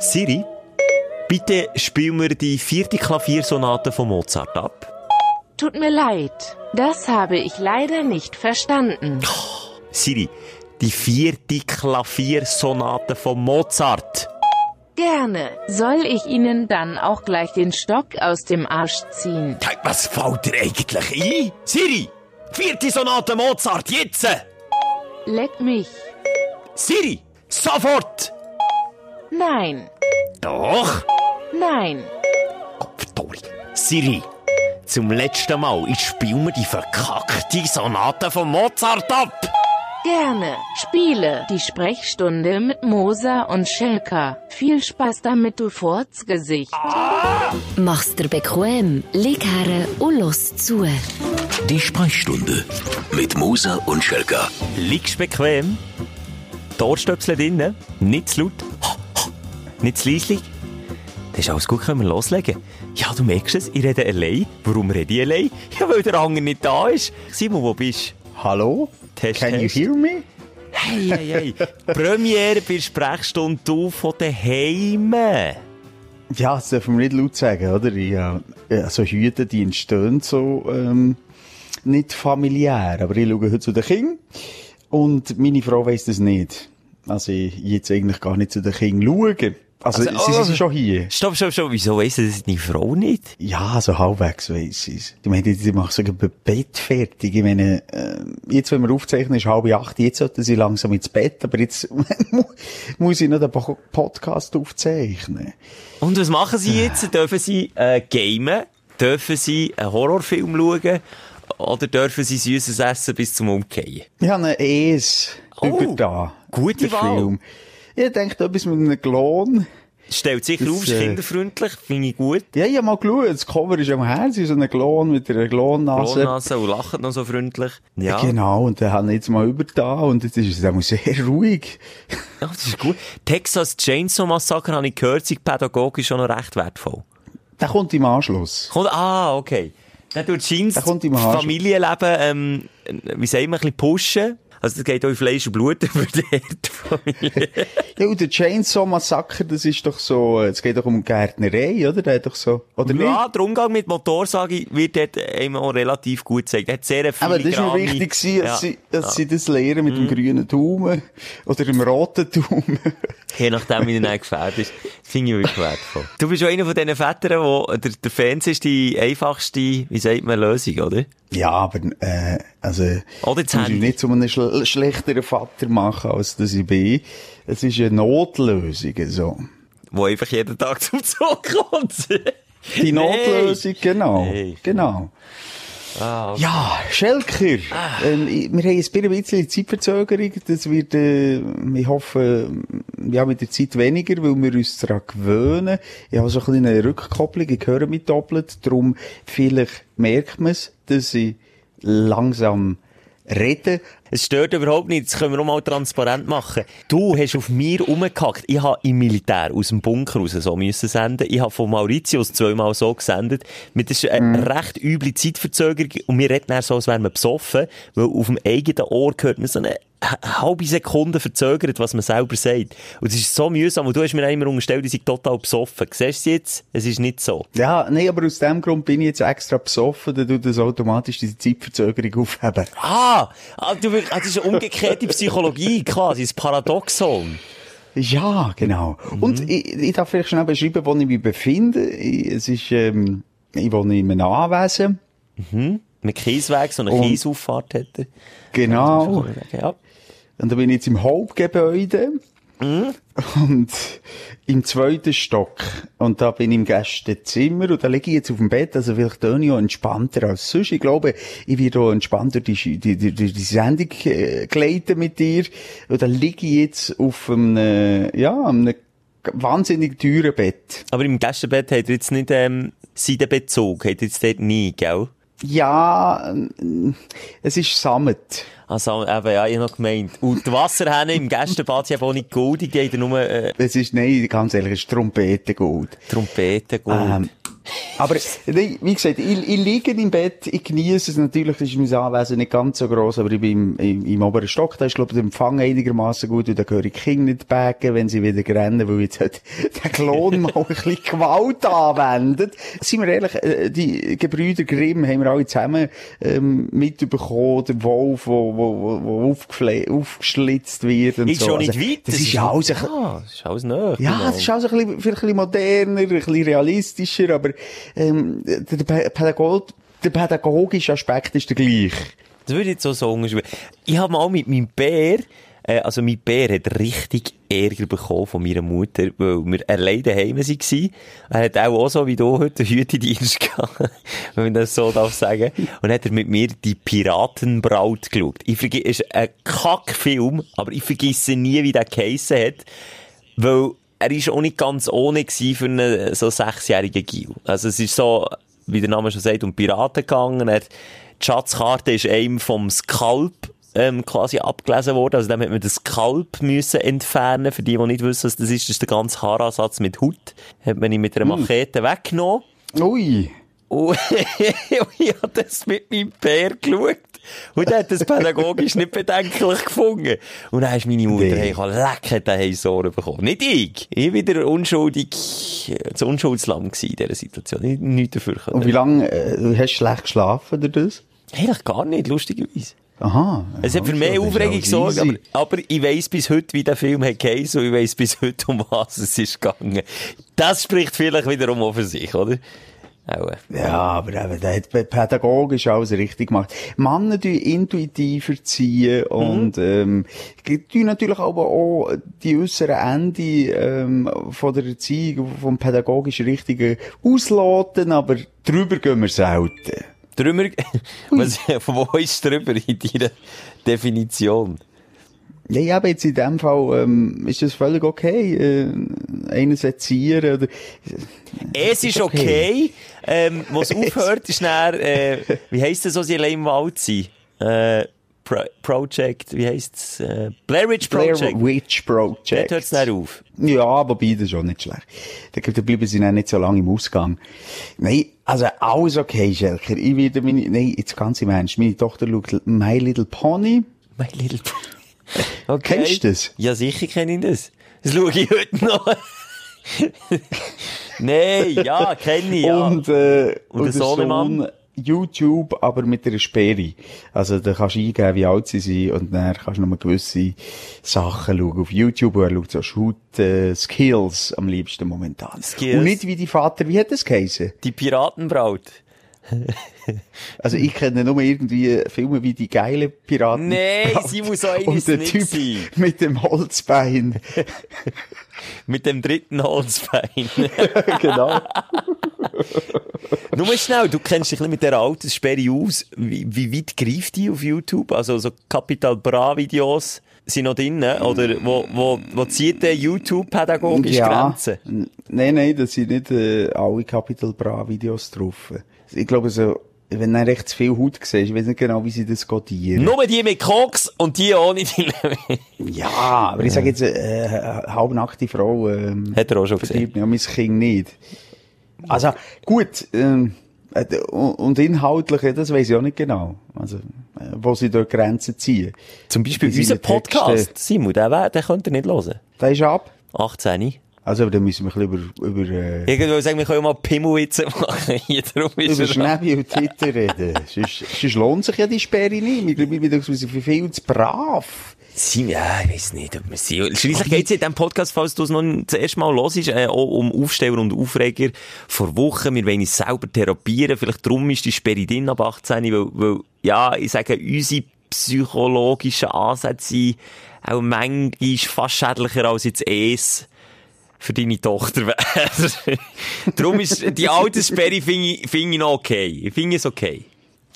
Siri, bitte spiel mir die vierte Klaviersonate von Mozart ab. Tut mir leid, das habe ich leider nicht verstanden. Siri, die vierte Klaviersonate von Mozart. Gerne. Soll ich Ihnen dann auch gleich den Stock aus dem Arsch ziehen? Was fällt dir eigentlich ein? Siri, vierte Sonate Mozart, jetzt! Leck mich. Siri, sofort! Nein. Doch! Nein. Kopfdori. Siri, zum letzten Mal, ich spiel mir die verkackte Sonate von Mozart ab! Gerne. Spiele die Sprechstunde mit Moser und Schelka. Viel Spaß damit, du Furzgesicht. Mach's dir bequem, lieg her und los zu. Die Sprechstunde mit Musa und Schelka. Liegst bequem? Ohrstöpsel drinnen, nicht zu laut, nicht zu leislich. Das ist alles gut, können wir loslegen. Ja, du merkst es, ich rede allein. Warum rede ich allein? Ja, weil der Anger nicht da ist. Simon, wo bist Hallo? Test, Can Test. you hear me? Hey, hey, hey. Premiere bei Sprechstunde du von daheim. Ja, das dürfen wir nicht laut sagen, oder? Ja, also Hüte, die entstehen so ähm, nicht familiär. Aber ich schaue heute zu den Kindern und meine Frau weiss das nicht. Also ich jetzt eigentlich gar nicht zu den Kindern schauen. Also, Also, sie oh. sind schon hier. Stopp, stopp, stopp. Wieso weiss das deine Frau nicht? Ja, so halbwegs weiss sie es. Ich meine, die machen sogar Bett fertig. Ich meine, äh, jetzt, wenn wir aufzeichnen, ist halb acht, jetzt sollten sie langsam ins Bett, aber jetzt muss ich noch den Po- Podcast aufzeichnen. Und was machen sie jetzt? Dürfen sie äh, gamen? Dürfen sie einen Horrorfilm schauen? Oder dürfen sie Süßes essen bis zum Umkehren? Ich habe einen Es Oh, über da. gute Wahl. Film. Ich denke, etwas mit einem Klon. Stellt sicher Das, auf, ist äh, kinderfreundlich, finde ich gut. Ja, ich habe mal geschaut, das Cover ist am Herz, so ein Klon mit einer Klonnase. Blondnase und lacht noch so freundlich. Ja, Genau, und den habe ich jetzt mal über da und jetzt ist es auch sehr ruhig. ja, das ist gut. Texas Chainsaw Massacre habe ich gehört, sind pädagogisch schon noch recht wertvoll. Der kommt im Anschluss. Kommt, ah, okay. Dann tut Jeans. Familienleben, ähm, wie sagen wir, ein bisschen pushen. Also, das geht auch in Fleisch und Blut über die. Ja, und der Chainsaw Massacre, das ist doch so, es geht doch um Gärtnerei, oder? Der hat doch so, oder ja, nicht? der Umgang mit Motorsage wird dort einem auch relativ gut gezeigt. Er hat sehr viele Aber das war wichtig, dass, sie, dass sie das lehren mit dem grünen Daumen oder dem roten Daumen. Je nachdem, wie er dann gefällt ist. Das finde ich wirklich wertvoll. Du bist auch einer von diesen Vätern, wo der, der Fernseher ist die einfachste, wie sagt man, Lösung, oder? Ja, aber, äh, also, Oder das muss ich nicht zu einem schl schlechteren Vater machen, als das ich bin. Es ist eine Notlösung, so. Wo einfach jeden Tag zum Zug kommt. Die Notlösung, genau. Nee. Genau. Ah, okay. Ja, Schelker. Ähm, ich- wir haben ein bisschen Zeitverzögerung. Das wird, äh, ich hoffe, ja, mit der Zeit weniger, weil wir uns daran gewöhnen. Ich habe so ein bisschen eine Rückkopplung. Ich höre mich doppelt. Darum, vielleicht merkt man es, dass ich langsam rede. Es stört überhaupt nicht, das können wir auch mal transparent machen. Du hast auf mir rumgehackt. Ich habe im Militär aus dem Bunker raus so müssen senden. Ich habe von Mauritius zweimal so gesendet. Mit das ist eine recht üble Zeitverzögerung und wir reden dann so, als wären wir besoffen, weil auf dem eigenen Ohr hört man so eine halbe Sekunde verzögert, was man selber sagt. Und es ist so mühsam, und du hast mir immer unterstellt, ich sei total besoffen. Siehst du jetzt? Es ist nicht so. Ja, nee, aber aus dem Grund bin ich jetzt extra besoffen, dann tut das automatisch diese Zeitverzögerung aufheben. Ah, ah, du, das ist eine umgekehrte Psychologie quasi, das Paradoxon. Ja, genau. Und ich, ich darf vielleicht schnell beschreiben, wo ich mich befinde. Ich, es ist, ähm, ich wohne in einem Anwesen. Mit Kiesweg, so eine Kiesauffahrt hätte. Genau. Ja. Und da bin ich jetzt im Hauptgebäude. Und im zweiten Stock. Und da bin ich im Gästezimmer. Und da liege ich jetzt auf dem Bett. Also vielleicht töne ich auch entspannter als sonst. Ich glaube, ich werde auch entspannter die, die, die, die, Sendung äh, gleiten mit dir. Und da liege ich jetzt auf einem, ja, einem wahnsinnig teuren Bett. Aber im Gästebett hat er jetzt nicht, ähm, Seidenbezug, hat er jetzt dort nie, gell? Ja, es ist Sammet. Also, eben, ja, ich noch gemeint. Und die Wasserhähne im Gästebad sind eben auch nicht goldig, die haben nur, äh, Es ist, nein, ganz ehrlich, es ist Trompetengold. Trompeten gold. Ähm, Aber, wie gesagt, ich, ich liege im Bett, ich genieße es natürlich, das ist mein Anwesen nicht ganz so gross, aber ich bin im, im, im oberen Stock, da ist, glaube ich, der Empfang einigermaßen gut, und da höre ich Kinder nicht backen, wenn sie wieder rennen, weil jetzt halt der Klon mal ein bisschen Gewalt anwendet. Seien wir ehrlich, äh, die Gebrüder Grimm haben wir alle zusammen, ähm, mitbekommen, der Wolf, wo, wo, wo, aufgeschlitzt wird und Ist so. schon nicht Also, weit. Das, ist ja alles ein bisschen- ah, das ist alles nah. ja, das ist also ein bisschen, ein bisschen moderner, ein bisschen realistischer, aber ähm, der, Pädagog, der pädagogische Aspekt ist der gleiche. Das würde ich jetzt so sagen. Ich habe mal mit meinem Bär, äh, also mein Bär hat richtig Ärger bekommen von meiner Mutter, weil wir alleine daheim waren. Er hat auch, auch so wie du heute Hütedienst gehabt, wenn man das so darf sagen. Und hat er mit mir die Piratenbraut geschaut. Ich vergesse, es ist ein Kackfilm, aber ich vergesse nie, wie der geheissen hat, weil er ist auch nicht ganz ohne für einen so sechsjährigen Gil. Also es ist so, wie der Name schon sagt, um Piraten gegangen. Er, die Schatzkarte ist einem vom Skalp ähm, quasi abgelesen worden. Also dann hat man den Skalp müssen entfernen. Für die, die nicht wissen, was das ist, das ist der ganze Haaransatz mit Haut. Hat man ihn mit einer Machete weggenommen. Ui. Und ich habe das mit meinem Bär geschaut. Und er hat das pädagogisch nicht bedenklich gefunden. Und dann ist meine Mutter, Nee. hey, ich habe lecker den Ohren bekommen. Nicht ich. Ich war wieder unschuldig, das Unschuldslamm in dieser Situation. Ich nichts dafür können. Und wie lange, äh, du hast schlecht geschlafen durch das? Eigentlich gar nicht, lustigerweise. Aha. Es hat für mehr Aufregung gesorgt, aber, aber ich weiss bis heute, wie der Film geheißen und ich weiss bis heute, um was es ist gegangen. Das spricht vielleicht wiederum auch für sich, oder? Auch. Ja, aber eben, der hat pädagogisch alles richtig gemacht. Männer tun intuitiver ziehen und, ähm, tun natürlich aber auch die äußeren Ende, ähm, von der Erziehung, vom pädagogisch Richtigen ausloten, aber drüber gehen wir selten. Drüber, was, von wo ist drüber in deiner Definition? Ja, aber jetzt in dem Fall, ähm, ist das völlig okay, äh, einen sezieren oder, Es ist okay, ähm, wo es aufhört, ist dann, äh, wie heisst das, was sie allein im Wald sind? Äh, Pro Project, wie heisst es? Äh, Blair Witch Blair Project. Witch Dort Project. hört es dann auf. Ja, das ist auch nicht schlecht. Da da bleiben sie dann nicht so lange im Ausgang. Nein, also alles okay, Schelker. Ich werde meine, nein, jetzt ganz im Ernst. Meine Tochter schaut My Little Pony. My Little Okay. Kennst du das? Ja, sicher kenne ich das. Das schaue ich heute noch. Nein, ja, kenne ich, ja. Und, äh, Und der Sohnemann? YouTube, aber mit einer Sperre. Also, da kannst du eingeben, wie alt sie sind, und dann kannst du nur gewisse Sachen schauen auf YouTube, und er schaut so Shoot, äh, Skills am liebsten momentan. Skills. Und nicht wie die Vater, wie hat das geheißen? Die Piratenbraut. Also, ich kenne nur irgendwie Filme wie die geile Piraten. Nein, sie muss auch Und der Typ sein. mit dem Holzbein. Mit dem dritten Holzbein. genau. Nur schnell, du kennst dich mit dieser Alterssperre aus. Wie, wie weit greift die auf YouTube? Also, so Capital Bra Videos sind noch drin, oder wo, wo, wo zieht der YouTube pädagogisch Grenzen? N- Nein, nein, das sind nicht äh, alle Capital Bra Videos drauf. Ich glaube so, wenn du recht zu viel Haut siehst, ich weiß nicht genau, wie sie das codieren. Nur die mit Koks und die ohne die Ja, aber ich sage jetzt, äh, halbnackte Frau, ähm, Hat er auch schon gesehen. ja mein Kind nicht. Also, gut, ähm, äh, und inhaltlich, das weiß ich auch nicht genau. Also, äh, wo sie dort Grenzen ziehen. Zum Beispiel Bei unser. Podcast. Simon, den, wär- den könnt ihr nicht hören. Da ist ab. 18. Also, aber dann müssen wir ein bisschen über, über, äh, Irgendwo sagen, wir können mal Pimmelwitze machen. Hier drum ist über er Schnäbi und Twitter reden. sonst, sonst lohnt sich ja die Sperre nicht. Ich glaube, wir sind für viel zu brav. Sim, ja, ich weiß nicht, ob wir sind. Schliesslich geht es in diesem Podcast, falls du es noch das erste Mal hörst, äh, auch um Aufsteller und Aufreger vor Wochen. Wir wollen uns selber therapieren. Vielleicht drum ist die Sperre drin ab 18, weil, weil, ja, ich sage, unsere psychologischen Ansätze sind auch manchmal fast schädlicher als jetzt es für deine Tochter wäre. Darum ist die Alterssperre finde ich, finde ich noch okay. Ich finde es okay.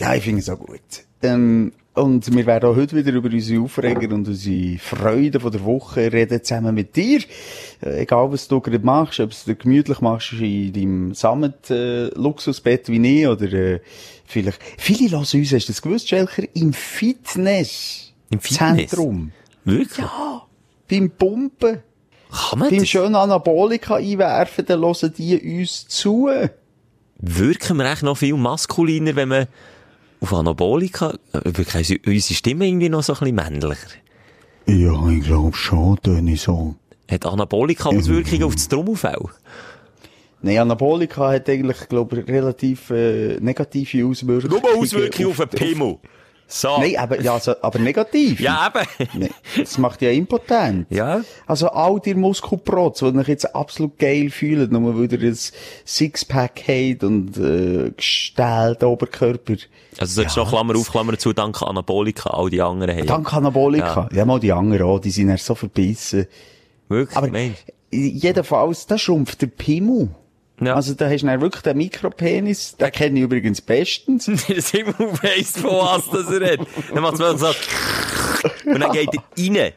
Ja, ich finde es auch gut. Ähm, und wir werden auch heute wieder über unsere Aufreger und unsere Freude von der Woche reden, zusammen mit dir. Äh, egal, was du gerade machst, ob du dir gemütlich machst in deinem Sammet-Luxusbett wie ich, oder äh, vielleicht... Viele hören uns, hast du das gewusst, Schelker? Im Fitness. Im Fitness? Zentrum. Wirklich? Ja. Beim Pumpen. Kann man Beim das? schönen Anabolika einwerfen, dann hören die uns zu. wirken wir echt noch viel maskuliner, wenn man auf Anabolika, äh, wirklich ist unsere Stimme irgendwie noch so ein bisschen männlicher. Ja, ich glaube schon, Toni, so. Hat Anabolika Auswirkungen auf das Trommelfell? Nein, Anabolika hat eigentlich, glaube ich, relativ äh, negative Auswirkungen. Nur Auswirkungen auf den Pimmel. So. Nein, aber, ja, also, aber negativ. Ja, eben. Nee, das macht ja impotent. Ja. Also all die Muskelprotz, die euch jetzt absolut geil fühlen, nur weil ihr ein Sixpack habt und äh, gestellten Oberkörper. Also solltest du noch Klammer auf, Klammer zu, dank Anabolika, all die anderen haben. Dank Anabolika. Ja. mal die anderen auch, die sind ja so verbissen. Wirklich, Aber Mensch. jedenfalls, da schrumpft der Pimmel. Ja. Also da hast du dann wirklich den Mikropenis, den kenne ich übrigens bestens. Simon weiss, von was das er hat. Dann macht es so, und dann geht er rein.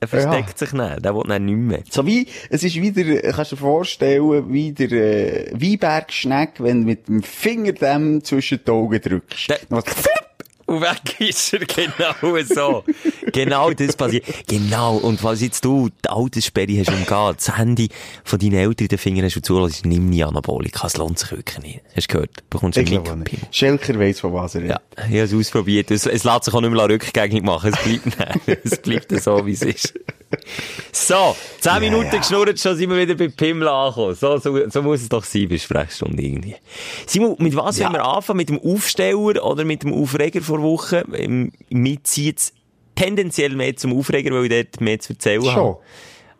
Er versteckt sich nicht, der will dann nicht mehr. So wie, es ist wieder, kannst du dir vorstellen, wie der äh, Weinbergschneck, wenn du mit dem Finger dem zwischen die Augen drückst. Der- Und weg ist er, genau so. genau das passiert. Genau. Und falls jetzt du die Alterssperre hast umgehen, das Handy von deinen Eltern in den Fingern hast und zulässt, nimm nie Anabolika. Es lohnt sich wirklich nicht. Hast du gehört? Du bekommst einen Mikropin. nicht. Schelker weiss, von was er Ja, ich habe es ausprobiert. Es, es lässt sich auch nicht mehr rückgängig machen. Es bleibt, nein, es bleibt so, wie es ist. So, zehn Minuten geschnurrt, schon sind wir wieder bei Pimmel angekommen. So, so, so muss es doch sein bei Sprechstunde irgendwie. Simon, mit was Ja. wollen wir anfangen? Mit dem Aufsteller oder mit dem Aufreger vor Woche? Ähm, Mir zieht es tendenziell mehr zum Aufreger, weil ich dort mehr zu erzählen Schon. habe.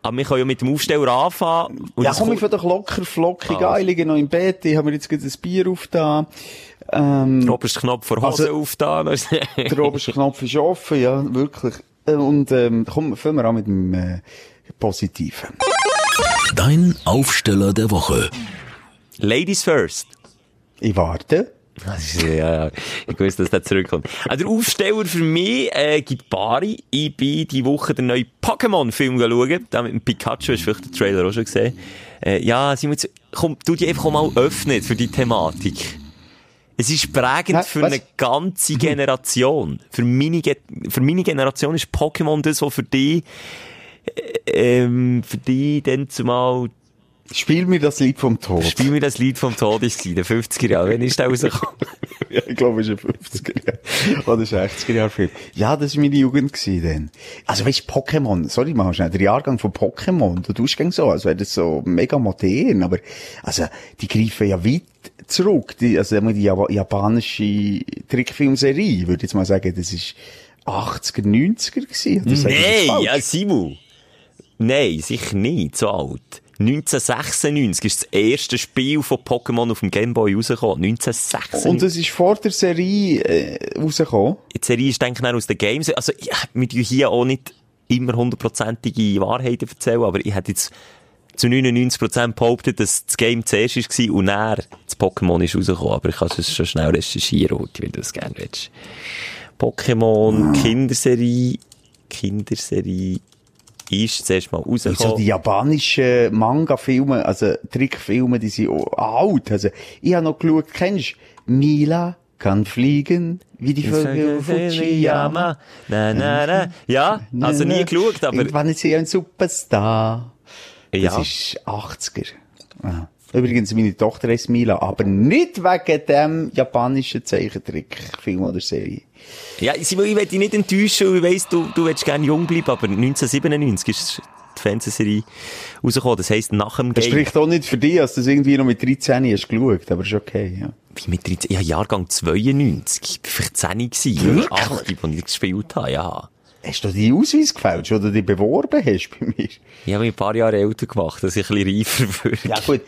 Aber wir können ja mit dem Aufsteller anfangen. Ja, komm ich von der locker flockig Also. an. Ich liege noch im Bett, ich habe mir jetzt gerade ein Bier aufgetan. Ähm, der oberste Knopf vor Hose Also- aufgetan. der oberste Knopf ist offen, ja, wirklich. Äh, Und, ähm, komm, fangen wir an mit dem, äh, Positiven. Dein Aufsteller der Woche. Ladies first. Ich warte. Das ist, ja, ja, ich wusste, dass der zurückkommt. Also der Aufsteller für mich äh, gibt Bari. Ich bin die Woche den neuen Pokémon-Film schauen. Da mit dem Pikachu, hast du vielleicht den Trailer auch schon gesehen. Äh, ja, Simon, komm, du die einfach mal öffnen für die Thematik. Es ist prägend Hä, für was? eine ganze Generation. Für meine, Ge für meine Generation ist Pokémon das, was für die, äh, ähm, für die dann zumal Spiel mir das Lied vom Tod. Spiel mir das Lied vom Tod ist in den 50er Jahren. Wann ist der rausgekommen? Ja, ich glaube, es ist ein 50er Jahre. Oder 60er Jahre Film. Ja, das war meine Jugend gewesen, dann. Also, weißt du, Pokémon, sorry mal schnell, der Jahrgang von Pokémon, du tust gern so, als wäre das so mega modern, aber, also, die greifen ja weit zurück. Die, also, die Jap- japanische Trickfilmserie, würde ich jetzt mal sagen, das ist 80er, 90er gewesen. Nein, ja, Simon. Nein, sicher nicht, so alt. 1996 ist das erste Spiel von Pokémon auf dem Gameboy rausgekommen. 1996. Und es ist vor der Serie, äh, rausgekommen. die Serie ist, denke ich, aus den Games. Also, ja, wir hier auch nicht immer hundertprozentige Wahrheiten erzählen, aber ich hätte jetzt zu 99% behauptet, dass das Game zuerst war und dann das Pokémon ist rausgekommen. Aber ich kann es schon schnell recherchieren, Ute, wenn du das gerne willst. Pokémon, Kinderserie, Kinderserie ist zuerst mal Also rausgekommen. die japanischen Manga-Filme, also Trickfilme, die sind alt. Also ich habe noch geschaut, kennst du Mila kann fliegen wie die Vögel Fujiyama. Na, na, na. Ja, also nie geschaut, aber Irgendwann ist sie ein Superstar. Das ja. ist 80er. Ja. Übrigens, meine Tochter heißt Mila, aber nicht wegen dem japanischen Zeichentrickfilm oder Serie. Ja, Simon, ich will dich nicht enttäuschen, ich weiss, du, du willst gerne jung bleiben, aber 1997 ist die Fernsehserie rausgekommen. Das heisst, nach dem Das Game. spricht auch nicht für dich, dass du das irgendwie noch mit 13 hast geschaut, aber ist okay, ja. Wie mit 13, ich habe Jahrgang 92. Ich war 10 gewesen. Oder 8, als ich gespielt habe, ja. Hast du deinen Ausweis gefälscht oder dich beworben hast bei mir? Ich habe mich ein paar Jahre älter gemacht, dass ich ein bisschen reifer würde. Ja, gut.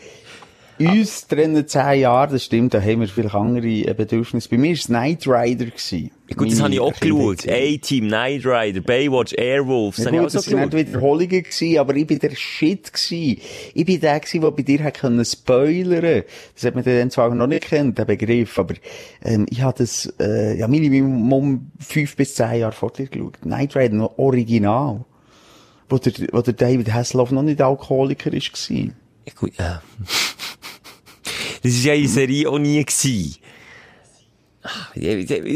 Uns trennen zehn Jahre, das stimmt, da haben wir vielleicht andere äh, Bedürfnisse. Bei mir war es Knight Rider. Gewesen. Gut, das habe ich auch geschaut. A-Team, Knight Rider, Baywatch, Airwolf, das Ja, habe ich auch so das waren Wiederholungen gewesen, aber ich bin der Shit gewesen. Ich bin der gewesen, der bei dir hat spoilern. Das hat man dann zwar noch nicht kennt, der Begriff, aber, ähm, ich habe das, äh, ja, Minimum fünf bis zehn Jahre vor dir geschaut. Knight Rider noch original. Wo der, wo der David Hasselhoff noch nicht Alkoholiker gewesen. Ja, gut, ja. Das war ja in Serie auch nie gewesen.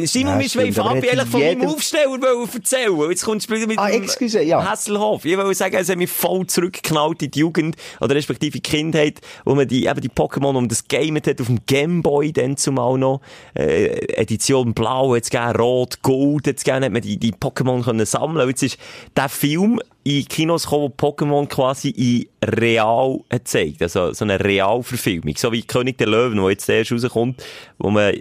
Simon, wir Fabi hat eigentlich von meinem jeder- Aufsteller erzählen. Jetzt kommst du mit Ah, excuse, ja. Hasselhoff. Ich wollte sagen, es hat mich voll zurückgeknallt in die Jugend, oder respektive Kindheit, wo man die, eben die Pokémon um das Gamet hat, auf dem Gameboy dann zumal noch, äh, Edition Blau hat's gegeben, Rot, Gold hat's gegeben, hat man die, die Pokémon können sammeln. Und Jetzt ist der Film in Kinos gekommen, wo Pokémon quasi in real gezeigt. Also, so eine Realverfilmung. So wie König der Löwen, wo jetzt erst rauskommt, wo man,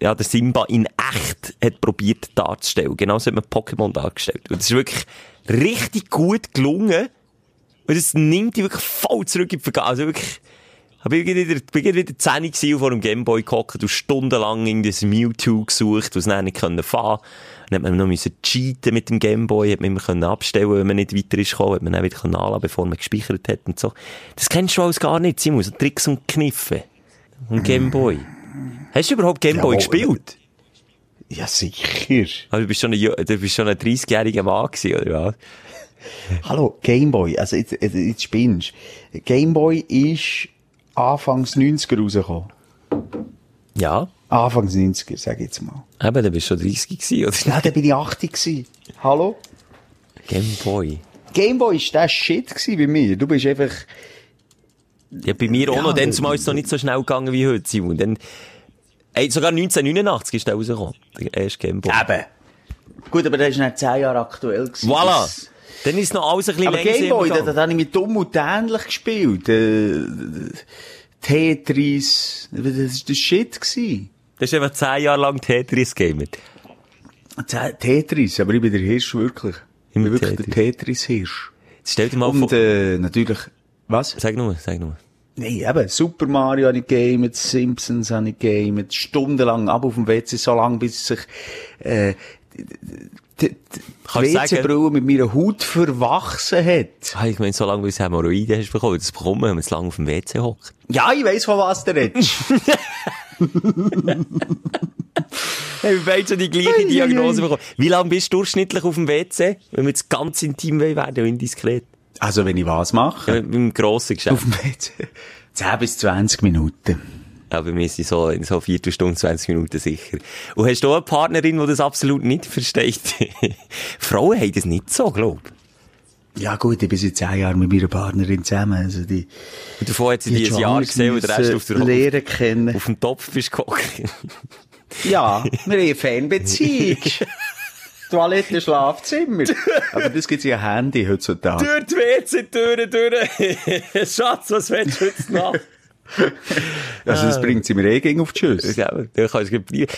ja, der Simba in echt hat probiert darzustellen. Genauso hat man Pokémon dargestellt. Und das ist wirklich richtig gut gelungen. Und es nimmt dich wirklich voll zurück in die Vergangenheit. Also wirklich, hab ich wieder, bin wieder 10 gewesen vor dem Gameboy gehockt und stundenlang in das Mewtwo gesucht, was dann nicht können fahren. Dann hat man noch müssen cheaten mit dem Gameboy, hat man immer können abstellen, wenn man nicht weiter ist gekommen, hat man dann wieder können anladen, bevor man gespeichert hat und so. Das kennst du alles gar nicht, Simon, so Tricks und Kniffe. Und Gameboy. Hast du überhaupt Gameboy Ja, gespielt? Ja, sicher. Also du bist schon ein, du bist schon ein 30-jähriger Mann gewesen, oder was? Hallo, Gameboy. Also, jetzt, jetzt, spinnst. Gameboy ist Anfangs 90er rausgekommen. Ja. Anfangs 90er, sag ich jetzt mal. Eben, du bist schon 30 gewesen, oder? Ja, da bin ich 80 gewesen. Hallo? Gameboy. Gameboy ist der Shit gewesen bei mir. Du bist einfach, Ja, bei mir auch Ja, noch. Dann äh, zumal ist es noch nicht so schnell gegangen wie heute, Simon. Dann, ey, sogar 1989 ist der rausgekommen. Der erste Gameboy. eben. Gut, aber der ist nicht 10 Jahre aktuell gewesen. Voilà. Das- Dann ist noch alles ein bisschen Aber länger Gameboy, da, da habe ich mit dumm und dämlich gespielt. Äh, Tetris, das ist der Shit gewesen. Das ist einfach 10 Jahre lang Tetris gamet. Tetris, aber ich bin der Hirsch wirklich. Ich bin wirklich Tetris. der Tetris-Hirsch. Stell dir mal Und vor... äh, natürlich, was? Sag nur, sag nur. Nein, eben, Super Mario habe ich gamet, Simpsons habe ich gamet, stundenlang ab auf dem WC, so lange, bis sich äh, WC-Brille mit meiner Haut verwachsen hat. Ah, ich meine, so lange, wie du Hämorrhoiden hast bekommen, das bekommen wir, wenn man zu lange auf dem WC hockt. Ja, ich weiss, von was du redest. Hey, wir beide schon die gleiche Diagnose bekommen. Wie lange bist du durchschnittlich auf dem WC? Wenn wir jetzt ganz intim werden und indiskret. Also, wenn ich was mache, Ja, beim grossen Geschäft. auf dem WC, 10 bis 20 Minuten. Aber wir sind so in so Viertelstunde, 20 Minuten sicher. Und hast du auch eine Partnerin, die das absolut nicht versteht? Frauen haben das nicht so, glaub Ja gut, ich bin seit 10 Jahren mit meiner Partnerin zusammen, also die, Und davon hat sie die die ein Jahr gesehen und der Rest auf, der, Lehren kennen. auf dem Topf bist gehockt. Ja, wir haben eine Fernbeziehung. Toilette, Schlafzimmer. Aber das gibt's ja Handy heutzutage. durch die WC-Türen durch. Schatz, was willst du jetzt noch? Also das bringt sie mir eh gegen auf die Schüsse. Ja.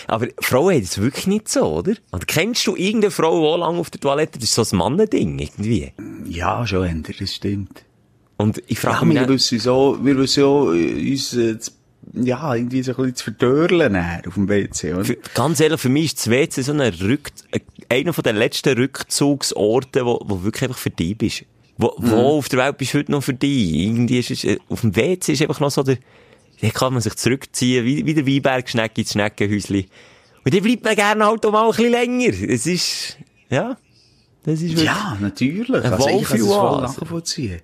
Aber Frauen haben das wirklich nicht so, oder? Und kennst du irgendeine Frau, die lange auf der Toilette, das ist so ein Mannending, irgendwie. Ja, schon, Ender, das stimmt. Und ich Ja, frage mich, wir wissen so, wir wissen so, äh, uns, äh, ja, irgendwie so ein bisschen zu verdörlen auf dem WC, oder? Für- Ganz ehrlich, für mich ist das WC so ein Rück, einer von den letzten Rückzugsorten, wo, wo wirklich einfach für dich bist. Wo, Mhm. wo auf der Welt bist du heute noch für dich? Irgendwie ist es, äh, auf dem WC ist einfach noch so der, da kann man sich zurückziehen, wie, wie der Weinberg-Schneck ins Schneckenhäuschen. Und dann bleibt man gerne halt auch mal ein bisschen länger. Es ist, ja, das ist Ja, natürlich. Ein Also ich kann es voll nachvollziehen.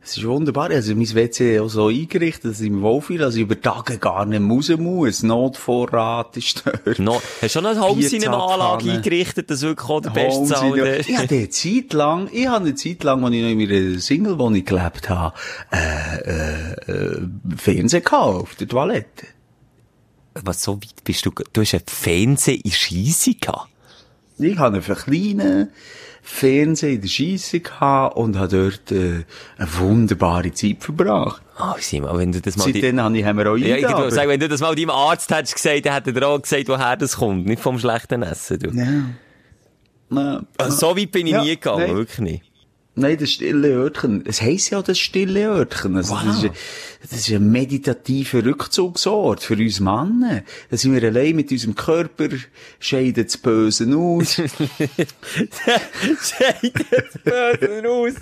Es ist wunderbar. Also mein WC auch so eingerichtet, dass ich mich wohlfühle, dass ich über Tage gar nicht raus muss. Notvorrat ist dort. no, hast du schon eine Home-Cinema-Anlage eingerichtet, dass wirklich auch der beste Cinema. der- Ich hatte eine Zeit lang, ich habe eine Zeit lang, als ich noch in meiner Single-Wohnung gelebt habe, äh, äh, äh, Fernsehen gehabt auf der Toilette. Was, so weit bist du, du hast einen Fernseher in Scheisse gehabt? Ich habe einen kleinen Fernseher in der Scheisse gehabt und habe dort äh, eine wunderbare Zeit verbracht. Ah, Simon, wenn du das mal... die- Seitdem habe ich Hämorrhoiden. Ja, ich würde sagen, wenn du das mal deinem Arzt hättest gesagt, dann hätte er auch gesagt, woher das kommt. Nicht vom schlechten Essen, du. Ja. Ja. Also, so weit bin ich Ja, nie gegangen, nein. wirklich nicht. Nein, das stille Örtchen. Es heisst ja das stille Örtchen. Also, das, ist ein, das ist ein meditativer Rückzugsort für uns Männer. Da sind wir allein mit unserem Körper, scheiden das Böse aus. Scheidet böse aus.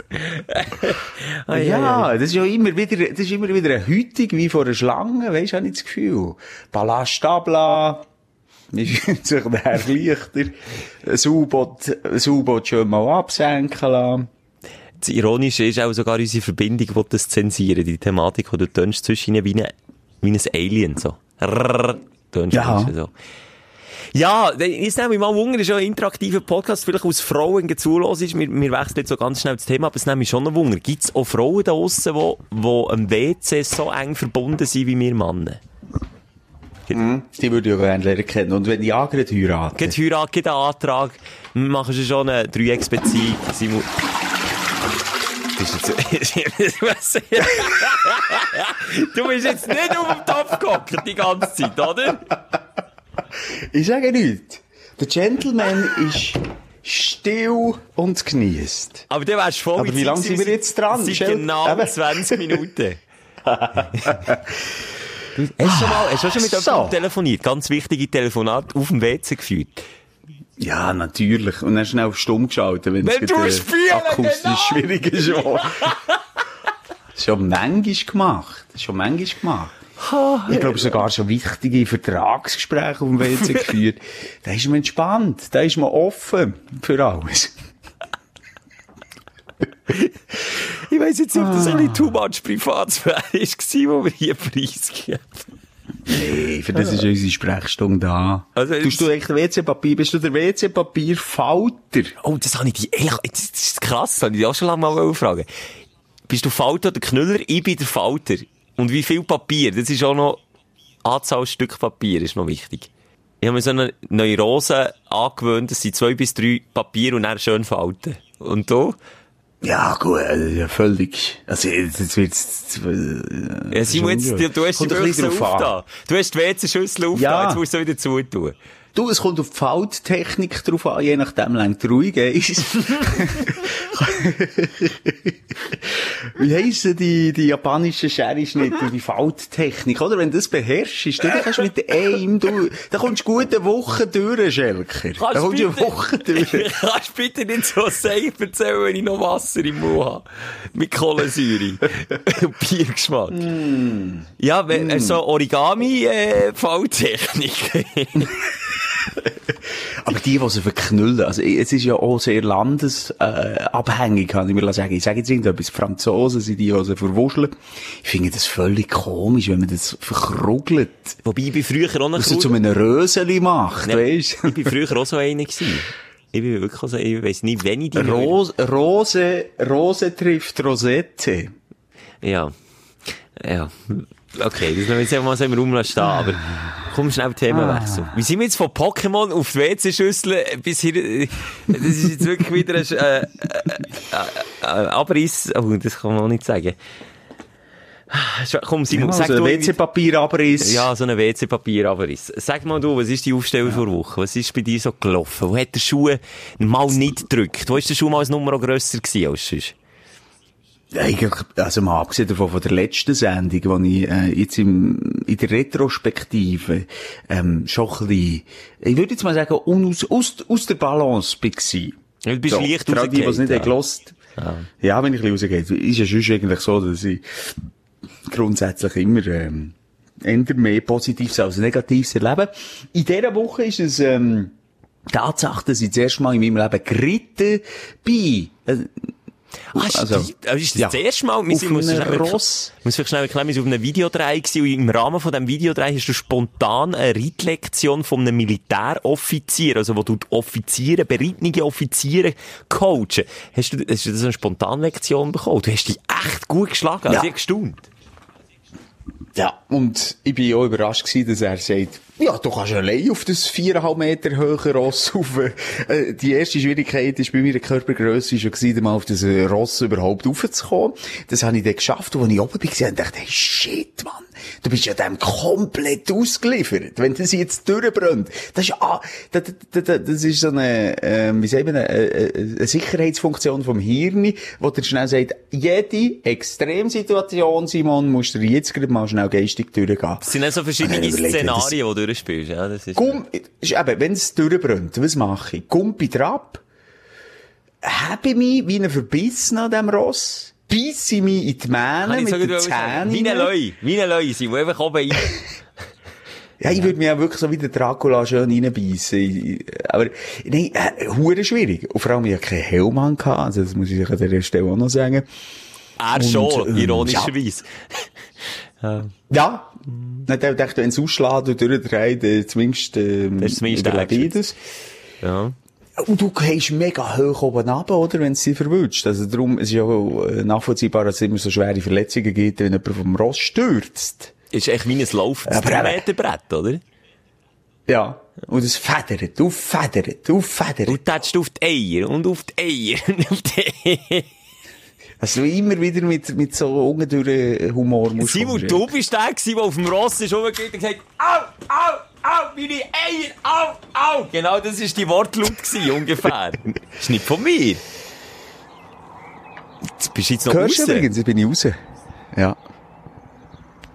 Ja, das ist ja immer wieder, das ist immer wieder eine Hütung wie vor einer Schlange, weisst du, habe ich das Gefühl. Ballast ablassen. Man fühlt sich dann leichter. Ein U-Boot, schon mal absenken lassen. Das Ironische ist auch sogar unsere Verbindung, die das zensieren, die Thematik, die du tönst zwischen ihnen wie ein, wie ein Alien, so. Rrrr, tönst Ja. so. Ja, jetzt nehme ich mal Wunder, das ist ja ein interaktiver Podcast, vielleicht aus Frauen zulos ist. Wir, wir wechseln jetzt so ganz schnell das Thema, aber es nehme ich schon ein Wunder. Gibt es auch Frauen da draussen, die, die am WC so eng verbunden sind wie wir Männer? Die würde ich ja gerne lernen kennen. Und wenn ja, gerade heiraten. Geht Heirat, geht einen Antrag. Wir machen schon eine Dreiecksbeziehung. Simon. Das ist jetzt, Was? du bist jetzt nicht auf dem Topf gehockt die ganze Zeit, oder? Ich sage nichts. Der Gentleman ist still und genießt. Aber dann wärst du voll Aber wie lange sind wir jetzt dran? Seit genau Eben. 20 Minuten. Hast du schon mal, hast du schon mit So. jemandem telefoniert? Ganz wichtige Telefonat auf dem WC geführt. Ja, natürlich. Und dann schnell auf stumm geschaltet, wenn es äh, akustisch genau. schwierig ist. ja. schon manchmal gemacht. Schon manchmal gemacht. Ich glaube sogar schon wichtige Vertragsgespräche auf dem WC geführt. Da ist man entspannt. Da ist man offen für alles. Ich weiss jetzt nicht, ob das ein Ah. bisschen too much Privatsphäre war, wo wir hier preisgeben. Nee, für das ist unsere Sprechstunde da. Also Tust jetzt- du echt WC-Papier? Bist du der WC-Papier-Falter? Oh, das habe ich dich, ehrlich, das ist krass, das habe ich dich auch schon lange mal fragen. Bist du Falter oder Knüller? Ich bin der Falter. Und wie viel Papier? Das ist auch noch, Anzahl Stück Papier ist noch wichtig. Ich habe mir so eine Neurose angewöhnt, das sind zwei bis drei Papier und dann schön falten. Und du? Ja, gut, äh, ja, völlig. Also, jetzt, jetzt wird's, äh, Ja, Simon, jetzt, du, hast die Büchse an. aufgetan. Du hast die WC-Schüssel aufgetan, Ja. jetzt musst du wieder zutun. Du, es kommt auf die Falttechnik drauf an, je nachdem lang ruhig ist. Wie heissen die, die japanischen Schere-Schnitte, die Falttechnik, oder? Wenn du das beherrschst, dann kannst du mit einem, du, dann kommst du gut eine Woche durch, Schelker. Dann kommst du eine Woche durch. Kannst du bitte nicht so safe erzählen, wenn ich noch Wasser im Mund habe? Mit Kohlensäure. und Biergeschmack. Ja, wenn, mm. so Origami-Falltechnik. Aber die, die sie verknüllen, also es ist ja auch sehr landesabhängig, äh, kann ich mir sagen. Ich sage jetzt irgendetwas, Franzosen sind die, die sie verwuscheln. Ich finde das völlig komisch, wenn man das verkrugelt. Wobei, ich bin früher auch noch Was du zu einem Röseli macht, Ja, weißt Ich bin früher auch so einer gewesen. Ich bin wirklich so, ich weiss nicht, wenn ich die... Rose, Rose, Rose trifft Rosette. Ja. Ja. Okay, das lassen wir jetzt einfach mal so im Raum stehen, aber komm schnell Themenwechsel. Wie sind wir jetzt von Pokémon auf die WC-Schüssel bis hier, das ist jetzt wirklich wieder ein, äh, äh, äh, Abriss, oh, das kann man auch nicht sagen. Komm, Simon, Ja, sag also du... WC-Papierabriss. Ja, so ein WC-Papierabriss. Sag mal du, was ist die Aufstellung vor Woche? Was ist bei dir so gelaufen? Wo hat der Schuh mal nicht gedrückt? Wo ist der Schuh mal ein Nummer grösser gewesen als sonst? Eigentlich, also mal abgesehen davon von der letzten Sendung, die ich äh, jetzt im, in der Retrospektive ähm, schon ein bisschen, ich würde jetzt mal sagen, unaus, aus, aus der Balance war. Ja, Du bist So, leicht all die, die es nicht haben gelost. Ja, wenn ich ein bisschen rausgehe. Ist ja sonst eigentlich so, dass ich grundsätzlich immer, ähm, eher mehr Positives als Negatives erlebe. In dieser Woche ist es, ähm, Tatsache, dass ich das erste Mal in meinem Leben geritten bin. Ah, Also, stimmt. Also, ist das ja. das erste Mal? Wir Auf sind- muss einem schnell- Ross. Muss vielleicht schnell erklären, wir sind auf einem Videodreh gewesen und im Rahmen von diesem Videodreh hast du spontan eine Reitlektion von einem Militäroffizier, also wo du die Offiziere, berittene Offiziere coachen. Hast du, hast du das eine Spontanlektion bekommen? Du hast dich echt gut geschlagen, also Ja. ich gestaunt. Ja, und ich bin auch überrascht gewesen, dass er sagt, ja, du kannst allein auf das viereinhalb Meter hohe Ross rauf. Äh, die erste Schwierigkeit ist bei meiner Körpergrösse schon gewesen, mal auf das äh, Ross überhaupt raufzukommen. Das habe ich dann geschafft, und als ich oben war, gesehen, dachte hey, shit, Mann. Du bist ja dem komplett ausgeliefert. Wenn das jetzt durchbrennt. Das ist, ah, das, das, das, das ist so eine, ähm, wie sagen wir, eine, eine, Sicherheitsfunktion vom Hirn, wo dir schnell sagt, jede Extremsituation, Simon, musst du jetzt gerade mal schnell geistig durchgehen. Es sind auch so verschiedene Szenarien, die durchspielst. Ja, das ist, Gumm, eben, wenn es durchbrennt, was mache ich? Gumpi drauf, habe ich mich wie ein Verbissen an dem Ross, beiße ich mich in die Mähne mit so den sagen. Wie ein Zähnen. Leu, wie ein Leu sind, einfach oben rein... Ja, ich würde mich auch wirklich so wie der Dracula schön reinbeissen. Aber, nein, äh, hure schwierig. Und vor allem, ich hatte keinen Helm an, also das muss ich an der Stelle auch noch sagen. Er schon, ähm, ironischerweise. Ja. Dann dachte ich, wenn es ausschlägt und durchdreht, äh, zumindest, ähm, Das ist zumindest das. Ja. Und du gehst mega hoch oben runter, oder? Wenn es dich verwünscht. Also darum, es ist ja auch äh, nachvollziehbar, dass es immer so schwere Verletzungen gibt, wenn jemand vom Ross stürzt. Ist echt wie ein laufendes Aber 3 eben. Meter Brett, oder? Ja. Und es federt, du federt, du federt. Du tätst auf die Eier und auf die Eier und auf die Eier. Also immer wieder mit, mit so ungedulden Humor musst Simon, umgehen. du bist der der auf dem Ross ist rumgegangen und gesagt Au, au, au, meine Eier, au, au. Genau, das war die Wortlaut gewesen, ungefähr. Das ist nicht von mir. Jetzt bist du jetzt noch Hörst du raus. übrigens, jetzt bin ich raus. Ja.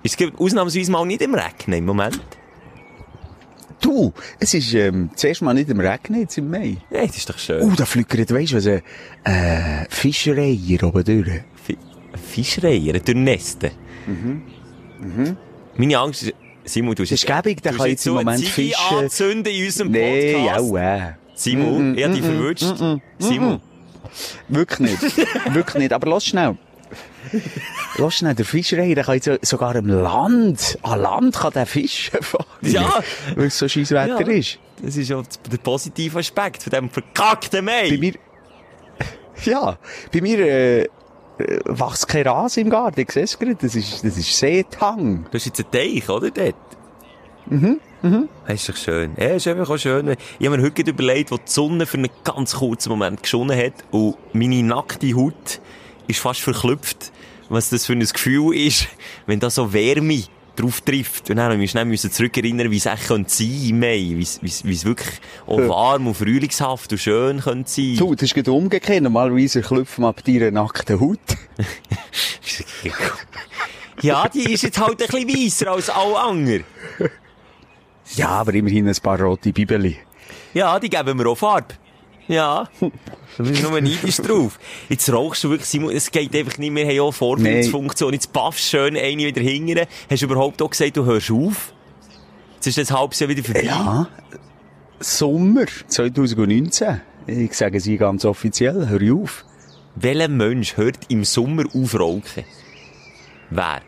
Es gibt ausnahmsweise mal nicht im Regnen im Moment. Du, es ist, ähm, zuerst mal nicht im Regen, jetzt im Mai. Ja, das ist doch schön. Oh, da flickert, weisst du was, äh, äh, Fischerei hier oben durch. Fi- Fischreier, durch Neste. Mhm. Meine Angst ist, Simon, du Das ist gäbig, der kann jetzt im Moment fischen. anzünden in unserem Nee, Podcast. auch, äh. Simon, ich hab dich verwünscht. Simon. Wirklich nicht. Wirklich nicht. Aber lass schnell. Lass schnell, der Fischerei, der kann jetzt so- sogar im Land, an Land kann der fischen fahren. Ja. Weil es so scheiß Wetter Ja. ist. Das ist ja der positive Aspekt von diesem verkackten Mai. Bei mir, ja, bei mir, äh, äh, wächst kein Rasen im Garten. Ich sehe es gerade. Das ist, das ist Seetang. Du hast jetzt einen Teich, oder? Dort. Mhm, mhm. Das ist doch schön. Ja, ist einfach auch schön. Ich habe mir heute überlegt, wo die Sonne für einen ganz kurzen Moment geschonnen hat und meine nackte Haut ist fast verklüpft, was das für ein Gefühl ist, wenn da so Wärme drauf trifft. Und dann habe ich mich schnell müssen zurückerinnern, wie es könnte sein im Mai, wie es- wirklich auch warm und frühlingshaft und schön könnte sein. Du, das ist gerade umgekehrt. Normalerweise klopfen wir ab deiner nackten Haut. Ja, die ist jetzt halt ein bisschen weisser als alle anderen. Ja, aber immerhin ein paar rote Bibeli. Ja, die geben mir auch Farbe. Ja. Du bist nur neidisch drauf. Jetzt rauchst du wirklich, Simon, es geht einfach nicht mehr, haben auch Vorbildsfunktion. Jetzt paffst schön eine wieder hingern. Hast du überhaupt auch gesagt, du hörst auf? Jetzt ist das halbes Jahr wieder vorbei. Ja. Sommer 2019. Ich sage sie ganz offiziell. Hör auf. Welcher Mensch hört im Sommer auf rauchen? Wer?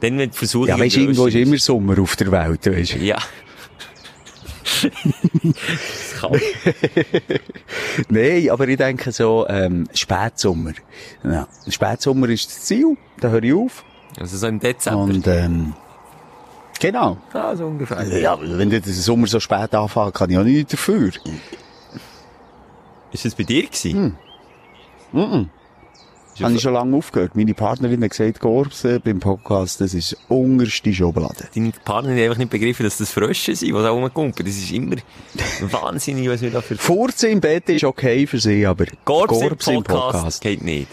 Dann, wenn die Versuchung Ja, weißt du, irgendwo ist immer Sommer auf der Welt, weißt du. Ja. Nein, aber ich denke so, ähm, Spätsommer. Ja, Spätsommer ist das Ziel. Da höre ich auf. Also so im Dezember. Und, ähm, genau. Ah, so ungefähr. Ja, wenn der Sommer so spät anfängt, kann ich auch nichts dafür. Ist das bei dir gewesen? Mhm. Habe ich schon lange aufgehört. Meine Partnerin hat gesagt, Gorbs, äh, beim Podcast, das ist unterste Schublade. Deine Partner haben einfach nicht begriffen, dass das Frösche sind, die da rumkumpen. Das ist immer wahnsinnig, was wir da für... Furzen im Bett ist okay für sie, aber Gorbs, Gorbs im Podcast, geht nicht.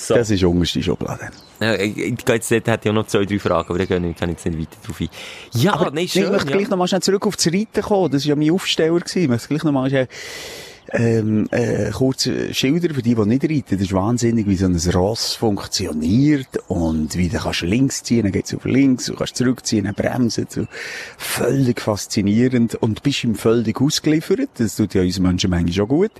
So. das ist unterste Schublade. Ja, ich, ich jetzt dort, hätte ich auch noch zwei, drei Fragen, aber da kann ich kann ich jetzt nicht weiter drauf ein. Ja, Aber nein, ich schön, möchte ja. gleich noch mal schnell zurück auf das Reiten kommen. Das war ja mein Aufsteller. gewesen. Ich möchte gleich noch mal schnell, ähm, äh, kurz schildern für die, die nicht reiten. Das ist wahnsinnig, wie so ein Ross funktioniert und wie du kannst links ziehen, dann geht's auf links, du kannst zurückziehen, dann bremsen. So. Völlig faszinierend und bist ihm völlig ausgeliefert. Das tut ja uns Menschen manchmal schon gut.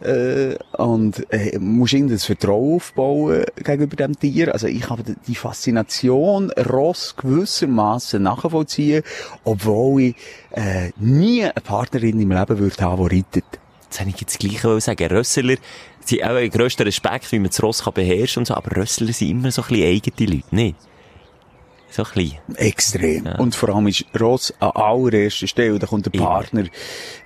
Äh, und äh, musst irgendwie das Vertrauen aufbauen gegenüber dem Tier. Also ich habe die Faszination Ross gewissermaßen nachvollziehen, obwohl ich äh, nie eine Partnerin im Leben würde haben, die reitet. Jetzt hätte ich jetzt gleich wollen sagen, Rössler, haben auch einen grössten Respekt, wie man das Ross kann beherrschen und so, aber Rössler sind immer so ein bisschen eigene Leute, nicht? So ein bisschen. Extrem. Und vor allem ist Ross an allererster Stelle. Da kommt der Immer. Partner,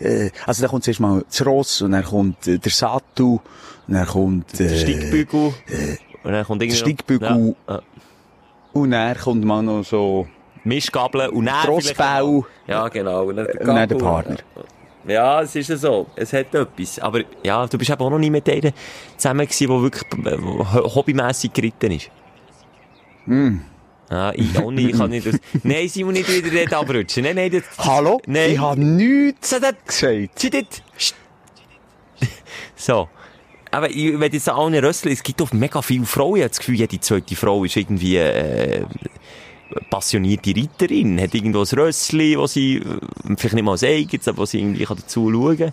äh, also da kommt zuerst mal das Ross und dann kommt äh, der Sattel und dann kommt Der äh, Steigbügel. und dann kommt irgendwie der Steigbügel. Ja, ja. und dann kommt mal noch so Mischgabeln und dann noch- Ja, genau. Und dann der, Und dann der. Partner. Ja, es ist ja so. Es hat etwas. Aber ja, du bist eben auch noch nie mit denen zusammen gewesen, der wirklich ho- hobbymässig geritten ist. Hm. Ja, ich auch nicht. Ich kann nicht aus... Nein, Simon, nicht wieder dort abrutschen. Nein, nein, das... Hallo? Nein. Ich habe nichts So, das... gesagt. Sie dort... So. Aber ich will jetzt allen Rössler, es gibt auch mega viele Frauen. Ich habe das Gefühl, jede zweite Frau ist irgendwie, äh, passionierte Reiterin. Hat irgendwo ein Rössli, wo sie, äh, vielleicht nicht mal als eigenes, aber wo sie irgendwie dazu schauen kann.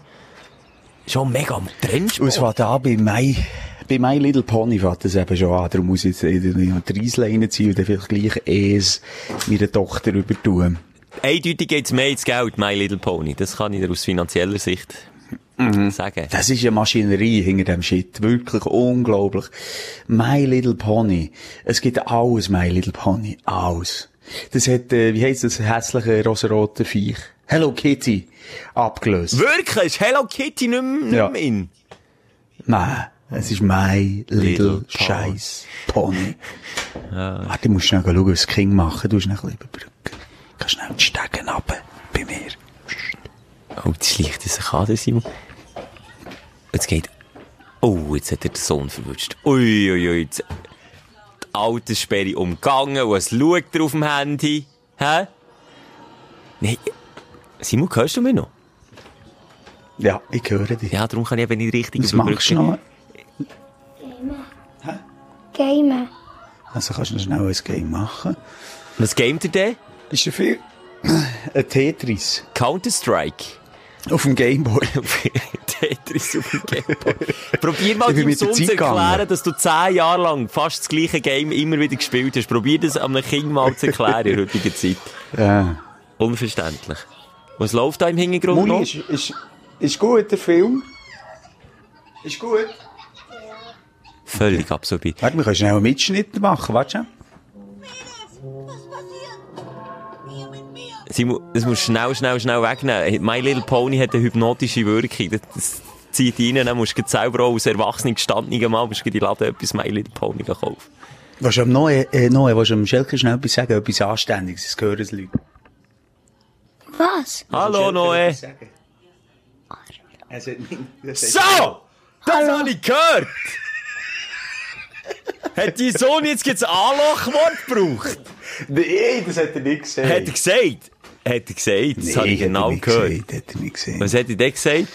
Schon mega am Trendsport. Und es war da bei Mai, bei My Little Pony fängt das eben schon an. Darum muss ich jetzt in die Reisle reinziehen und dann vielleicht gleich es meiner Tochter übertun. Eindeutig geht's mehr ins Geld, My Little Pony. Das kann ich dir aus finanzieller Sicht sagen. Das ist eine Maschinerie hinter dem Shit. Wirklich unglaublich. My Little Pony. Es gibt alles My Little Pony. Alles. Das hat, äh, wie heisst das hässliche rosarote Viech? Hello Kitty. Abgelöst. Wirklich? Ist Hello Kitty nicht mehr, nicht Ja. in? Nein. Es ist My Little, Little Pony. Scheiß Pony. Warte, du musst schnell schauen, was King machen. Du musst schnell ein bisschen überbrücken. Kannst schnell die Stegen runter. Bei mir. Oh, jetzt schleicht er sich an, der Simon. Jetzt geht... Oh, jetzt hat er den Sohn verwünscht. Ui, ui, ui. Jetzt... Die Alterssperre umgangen und es schaut er auf dem Handy. Hä? Nein. Simon, hörst du mich noch? Ja, ich höre dich. Ja, darum kann ich eben nicht richtig Was machst du noch? Gamen. Also kannst du noch schnell ein Game machen. Was gamet ihr denn? Ist ja viel. Ein Tetris. Counter-Strike. Auf dem Gameboy. Tetris auf dem Gameboy. Probier mal deinem Sohn zu erklären, gegangen. dass du zehn Jahre lang fast das gleiche Game immer wieder gespielt hast. Probier das einem Kind mal zu erklären in heutiger Zeit. Ja. Unverständlich. Was läuft da im Hintergrund Muni, noch? ist, ist, ist gut, der Film? Ist gut. Völlig absorbiert. Warte, wir können schnell einen Mitschnitt machen, warte schon. Simon, das musst du schnell, schnell, schnell wegnehmen. My Little Pony hat eine hypnotische Wirkung. Das, das zieht rein, dann musst du selber auch als Erwachsene gestandenen Mal, musst du in die Laden etwas My Little Pony kaufen. Du am Noe, äh, willst du am Schelke schnell etwas sagen? Etwas Anständiges, das hören die Leute. Was? Hallo, Noe. So! Das habe ich gehört! Hat dein Sohn jetzt ein Anlochwort gebraucht? Nee, das hat er nicht gesehen. Hat er gesagt? Hat er gesagt? Das habe ich hat er genau nicht gehört. Gesagt, hat er nicht gesehen. Was hat er denn gesagt?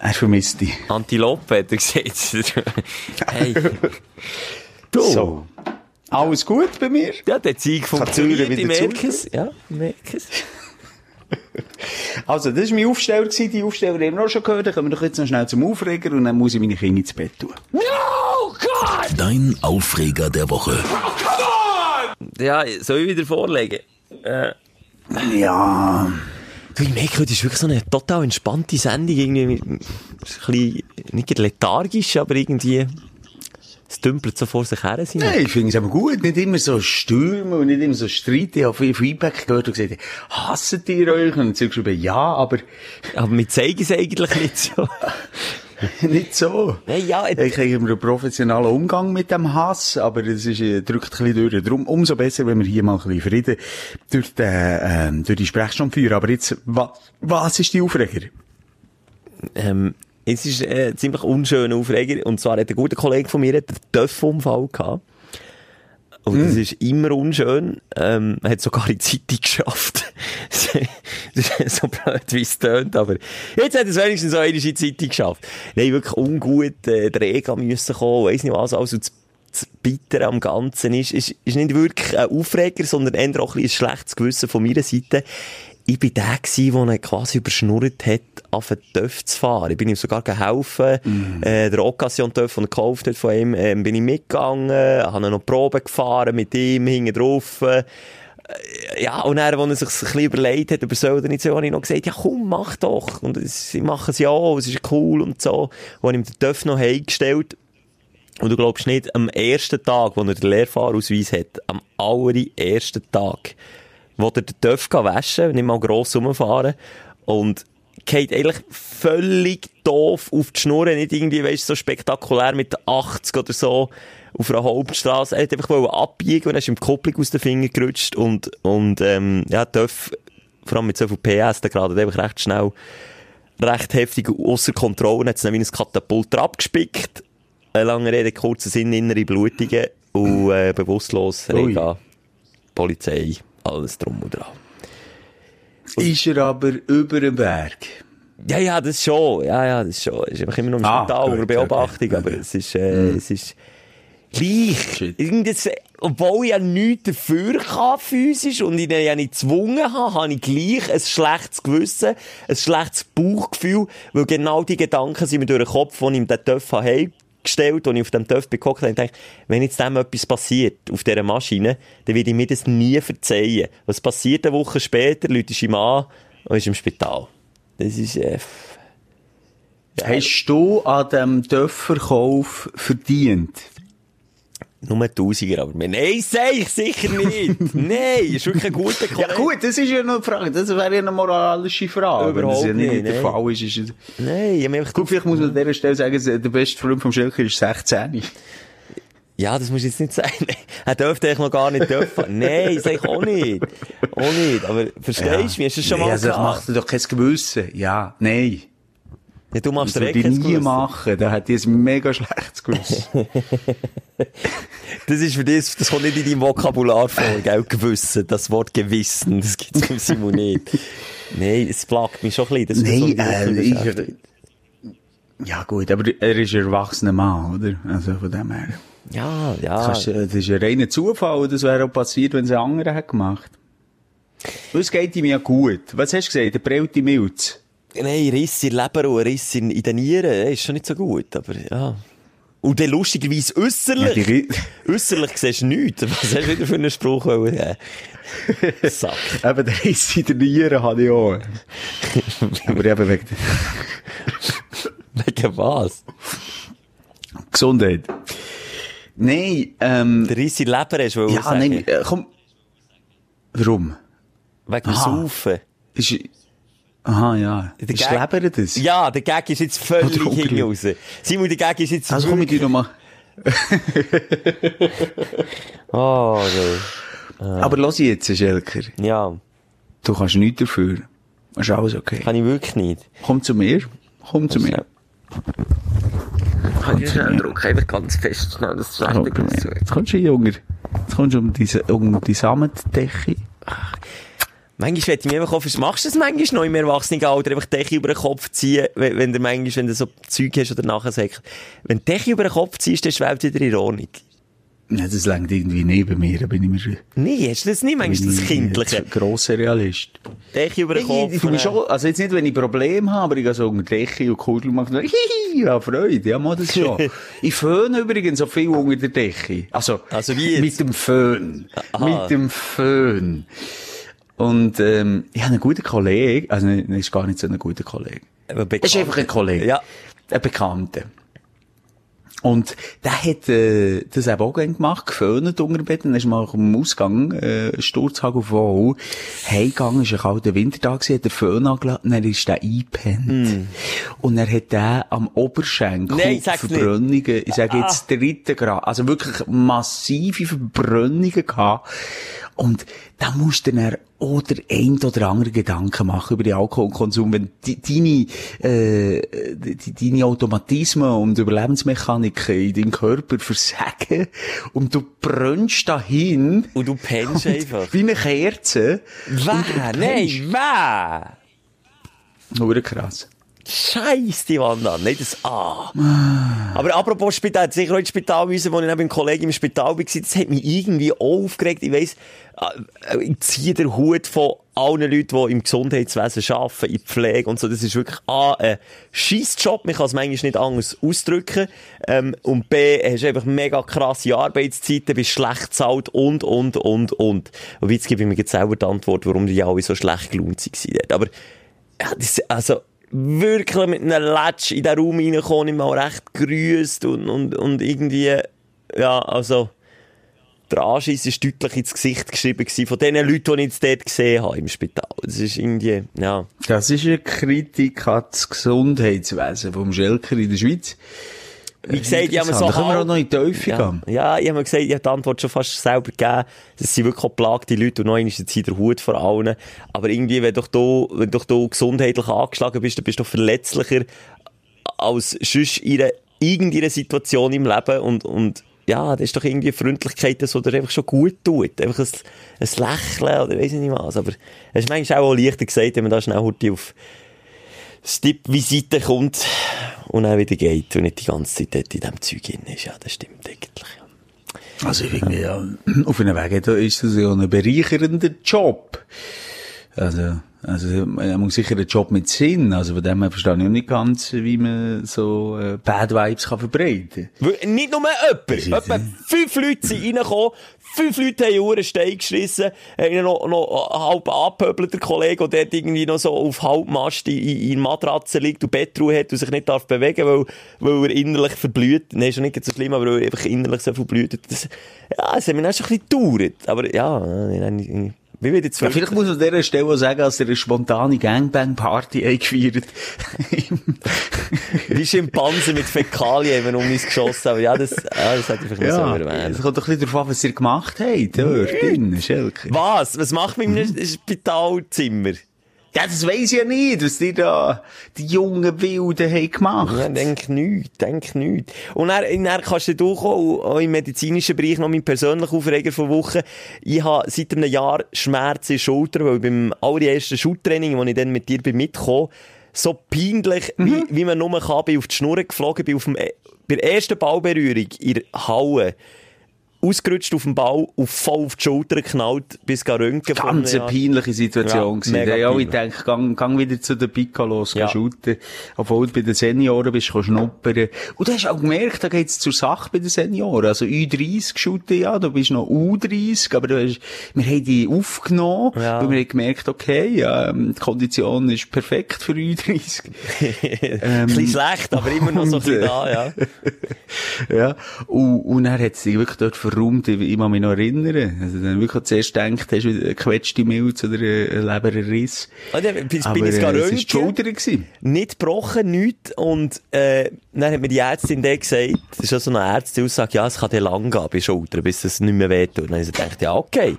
Er vermisst dich. Antilope hat er gesagt. hey. Du. So. Alles gut bei mir? Ja, der Zeug funktioniert, ich wieder merke es. Ja, ich merke es. Also, das war mein Aufsteller, gewesen. die Aufsteller haben wir auch schon gehört. Dann kommen wir doch jetzt noch schnell zum Aufreger und dann muss ich meine Kinder ins Bett tun. Dein Aufreger der Woche. Ja, soll ich wieder vorlegen? Ja. Du, ich merke, heute ist wirklich so eine total entspannte Sendung. Irgendwie mit, ein bisschen, nicht lethargisch, aber irgendwie, es dümpelt so vor sich her. Nein, ich finde es aber gut. Nicht immer so Stürme und nicht immer so Streit. Ich habe viel Feedback gehört und gesagt, hasset ihr euch? Und sie geschrieben, ja, aber Aber wir zeigen es eigentlich nicht so. nicht so. Nein, ja, Ich habe einen professionellen Umgang mit dem Hass, aber es ist, äh, drückt ein bisschen durch. Darum umso besser, wenn wir hier mal ein bisschen Frieden durch, den, ähm, durch die Sprechstunde führen. Aber jetzt, wa, was ist die Aufreger? ähm, es ist äh, ein ziemlich unschöner Aufreger. Und zwar hat ein guter Kollege von mir einen Töpfunfall gehabt. Und das ist immer unschön. Ähm, hat sogar in die Zeitung geschafft. das ist so blöd, wie es tönt, aber jetzt hat es wenigstens so einmal in die Zeitung geschafft. Nein, wirklich ungut, äh, der Rega müssen kommen, weiss nicht was, also das, das Bittere am Ganzen ist, ist, ist nicht wirklich ein Aufreger, sondern eher auch ein, ein schlechtes Gewissen von meiner Seite. Ich bin der gsi, der quasi überschnurrt hat, auf den Töff zu fahren. Ich bin ihm sogar geholfen, äh, der Occasion Töff, den er gekauft hat von ihm, ähm, bin ich mitgegangen, habe noch Probe gefahren mit ihm, hinten drauf, äh, ja, und dann, als er sich ein bisschen überlegt hat, aber soll oder nicht so, habe ich noch gesagt, ja komm, mach doch. Und es- ich mache es ja auch, es ist cool und so. Und habe ihm den Töff noch heimgestellt. Und du glaubst nicht, am ersten Tag, wo er den Lehrfahrausweis hat, am allerersten Tag, wo er den gehen waschen, nicht mal gross rumfahren, und geht eigentlich völlig doof auf die Schnur, nicht irgendwie, weißt, so spektakulär mit 80 oder so auf einer Hauptstraße. Er hat einfach wollen abbiegen und ist die Kupplung aus den Fingern gerutscht und, und, ähm, ja, Töff, vor allem mit so viel PS, der gerade einfach recht schnell, recht heftig außer Kontrolle, hat es dann wie ein Katapult abgespickt. Eine lange Rede, kurzer Sinn, innere Blutungen und, äh, bewusstlos, Polizei, alles drum und dran. Ist er aber über den Berg? Ja, ja, das schon. Ja, ja, das schon. Ist einfach immer noch im Ah, Spital unter Beobachtung, okay. aber es ist, äh, es ist gleich. Irgendes, obwohl ich ja nichts dafür kann, physisch, und ihn ja nicht gezwungen habe, habe ich gleich ein schlechtes Gewissen, ein schlechtes Bauchgefühl, weil genau die Gedanken sind mir durch den Kopf, die ich ihm den Töpf habe gestellt, und ich auf dem Töpf geguckt habe, und dachte, wenn jetzt dem etwas passiert, auf dieser Maschine, dann werde ich mir das nie verzeihen. Was passiert eine Woche später, Leute ist ihm an und ist im Spital. Das ist, äh, Hast du an dem Töpferkauf verdient? Nur Tausiger, aber mir, nein, sag ich sicher nicht. nein, ist wirklich ein guter Kollege. Ja gut, das ist ja noch eine Frage. Das wäre ja eine moralische Frage. Wenn das ja Überhaupt nicht, nicht, der. Fall ist, ist es... Nein, ich einfach Gut, vielleicht muss man an dieser Stelle sagen, der beste Freund vom Schilker ist 16. Ja, das muss jetzt nicht sein. Er dürfte eigentlich noch gar nicht dürfen. Nein, sag ich auch nicht. Auch nicht. Aber verstehst du mich? Hast du das schon nee, mal also das macht dir doch kein Gewissen. Ja, nein. Ja, du machst Das ich kein nie machen. Da hat ich ein mega schlechtes Gewissen. Das ist für dich, das kommt nicht in deinem Vokabular vor, gell? Gewissen. Das Wort Gewissen, das gibt's im Simon nicht. Nein, es plagt mich schon ein bisschen. Das Nein, äh, ich, ja gut, aber er ist ein erwachsener Mann, oder? Also von dem her. Ja, ja. Kannst, äh, das ist ein reiner Zufall, das wäre auch passiert, wenn es ein anderer hat gemacht. Und es geht ihm ja gut. Was hast du gesagt? Der prellte Milz. Nein, Riss in Leber und Riss in, in den Nieren, äh, ist schon nicht so gut, aber ja. Und dann lustigerweise Ja, äußerlich, siehst du nichts. Was hast du wieder für einen Spruch wollen? Sack. Eben, der Riss in den Nieren hatte ich auch. aber eben wegen Wegen was? Gesundheit. Nein, ähm, Der Riss in Leber hast du ja, nein, komm. Warum? Wegen dem. Saufen. Ist, aha, ja. Der Ist Gag- Leber das? Ja, der Gag ist jetzt völlig Onkel. raus. Simon, der Gag ist jetzt Also komm ich dir nochmal. Oh, nee. Aber los jetzt, Schelker. Ja, Du kannst nichts dafür. Ist alles okay. kann ich wirklich nicht. Komm zu mir. Komm zu mir. Kann ich schnell drücken, einfach ganz fest, schnell, das mir. Jetzt kommst du Junge. Jetzt kommst du um diese, um die Samendecke. Manchmal wette ich mich einfach auf, machst du das manchmal noch im Erwachsenenalter, einfach Decke über den Kopf ziehen, wenn, wenn du manchmal, wenn du so Zeug hast oder nachher sagst, wenn du Decke über den Kopf ziehst, dann Welt wieder Ordnung. Ja, das längt irgendwie neben mir, da bin ich mir schon. Nee, hast du das nicht manchmal, das Kindliche? Grosser Realist. Decke über den Ich, Kopf. ich, dann- schon, also jetzt nicht, wenn ich Probleme habe, aber ich gehe so unter Decke und Kugel mache, dann, hihi, ja, Freude, ja, mal das schon. ich föhne übrigens so viel unter der Decke. Also, Also wie jetzt? mit dem Föhn. Aha. Mit dem Föhn. Und, ähm, ich habe einen guten Kollegen, also, ne, ist gar nicht so ein guter Kollege. Es ist einfach ein Kollege. Ja. Ein Bekannter. Und der hat äh, das eben auch gemacht, geföhnt unter dem Bett. Dann ist mal am Ausgang, äh, Sturzhagel voll, heimgegangen, ist ein kalter Wintertag gewesen, hat der Föhn angelassen, dann ist der eingepennt. Und er hat den am Oberschenkel. Nein, nicht. Ah. Verbrennungen, ich sage jetzt dritten Grad, also wirklich massive Verbrennungen gehabt. Und da musst du dann auch der ein oder andere Gedanken machen über den Alkoholkonsum, wenn deine, äh, deine Automatismen und Überlebensmechaniken in deinem Körper versagen und du brennst dahin. Und du pennst einfach. Wie eine Kerze. Wer? Nein, wer? Nur krass. Scheiß die Wand an. Nicht das A. Aber apropos Spital, hat sicher auch ins Spital müssen, wo ich neben dem Kollegen im Spital war. Das hat mich irgendwie auch aufgeregt. Ich weiss, äh, ich ziehe den Hut von allen Leuten, die im Gesundheitswesen arbeiten, in Pflege und so. Das ist wirklich A, ein scheiß Job. Man kann es manchmal nicht anders ausdrücken. Ähm, und B, hast einfach mega krasse Arbeitszeiten, bist schlecht zahlt und, und, und, und. Und jetzt gebe ich mir jetzt selber die Antwort, warum die alle so schlecht gelohnt waren. Aber, ja, das, also, wirklich mit einem Latsch in den Raum reingekommen, ich mal recht grüßt und, und, und irgendwie, ja, also, der Anschiss ist deutlich ins Gesicht geschrieben gewesen von den Leuten, die ich dort gesehen habe im Spital. Das ist irgendwie, ja. Das ist eine Kritik an das Gesundheitswesen vom Schelker in der Schweiz. Wie gesagt, ich habe so Da können wir auch noch in die Tiefe ja, gehen. ja, ich habe mir gesagt, ich habe die Antwort schon fast selber gegeben. Das sind wirklich belagte Leute und noch einmal ist jetzt der Hut vor allen. Aber irgendwie, wenn doch du, wenn doch du gesundheitlich angeschlagen bist, dann bist du verletzlicher als sonst in einer, irgendeiner Situation im Leben und, und, ja, das ist doch irgendwie Freundlichkeit, das dir einfach schon gut tut. Einfach ein, ein Lächeln oder weiss ich nicht was. Aber es ist manchmal auch leichter gesagt, wenn man da schnell auf das Tipp-Visite kommt und dann wieder geht und nicht die ganze Zeit in diesem Zeug drin ist. Ja, das stimmt eigentlich. Ja. Also ich finde ja, auf einem Weg da ist das ja ein bereichernder Job. Also, also man muss sicher einen Job mit Sinn. Also von dem her verstehe ich auch nicht ganz, wie man so äh, Bad Vibes kann verbreiten Weil Nicht nur jemand. Etwa fünf Leute sind reingekommen, fünf Leute haben Uhren Stein geschissen, haben noch, noch halb angepöbelt, der Kollege, der dort irgendwie noch so auf Halbmast in, in, Matratze liegt und Bettruhe hat und sich nicht darf bewegen, weil, weil er innerlich verblüht. Nein, ist schon nicht so schlimm, aber weil er einfach innerlich so verblüht. Das, ja, das hat mich auch schon ein bisschen gedauert. Aber ja, ich, ich, wie wird jetzt Ja, vielleicht muss man an dieser Stelle auch sagen, dass er eine spontane Gangbang-Party eingefeiert Wie Schimpansen mit Fäkalien haben wir um uns geschossen. Aber ja, das, ja, das hätte ich vielleicht Ja, ja, erwähnen es kommt doch ein bisschen darauf an, was ihr gemacht habt, dort drinnen, Schelke. Was? Was macht man in einem Spitalzimmer? Ja, das weiss ich ja nicht, was die da, die jungen Wilden haben gemacht. Ja, denk nicht, denk nicht. Und dann, dann kannst du auch, auch im medizinischen Bereich noch mein persönlicher Aufreger von Woche. Ich habe seit einem Jahr Schmerzen in der Schulter, weil beim allerersten Schultraining, wo ich dann mit dir bin mitgekommen, so peinlich, wie, wie man nur kann, bin auf die Schnur geflogen, bin auf dem, äh, bei der ersten Ballberührung in der Halle, ausgerutscht auf dem Ball und voll auf die Schulter geknallt, bis gar Röntgen Ganz eine peinliche Situation Ja, gewesen. habe ich gedacht, gang, gang wieder zu den Piccolos, Ja. ja. shooten. Obwohl du bei den Senioren bist, kannst schnuppern. Und du hast auch gemerkt, da geht's zur Sache bei den Senioren. Also U30 shooten, ja, du bist noch U30, aber du hast, wir haben die aufgenommen, Ja. weil wir haben gemerkt, okay, ja, ähm, die Kondition ist perfekt für U30. Ein bisschen schlecht, aber immer noch so ein und, bisschen da, ja. ja. Und, und dann hat sie wirklich dort verräumt, ich, ich kann mich noch erinnern. Also dann wirklich zuerst gedacht, hast du eine gequetschte Milz oder einen Leberriss. Ah, dann bin, Aber bin ich äh, gar es war die Röntgen. Schulter. Gewesen. nicht gebrochen, nichts. Und, äh, dann hat mir die Ärztin dann gesagt, das ist ja so eine Ärztin-Aussage, ja, es kann dir lang gehen bei Schulter, bis es nicht mehr wehtut. Und dann habe ich gedacht, ja, okay.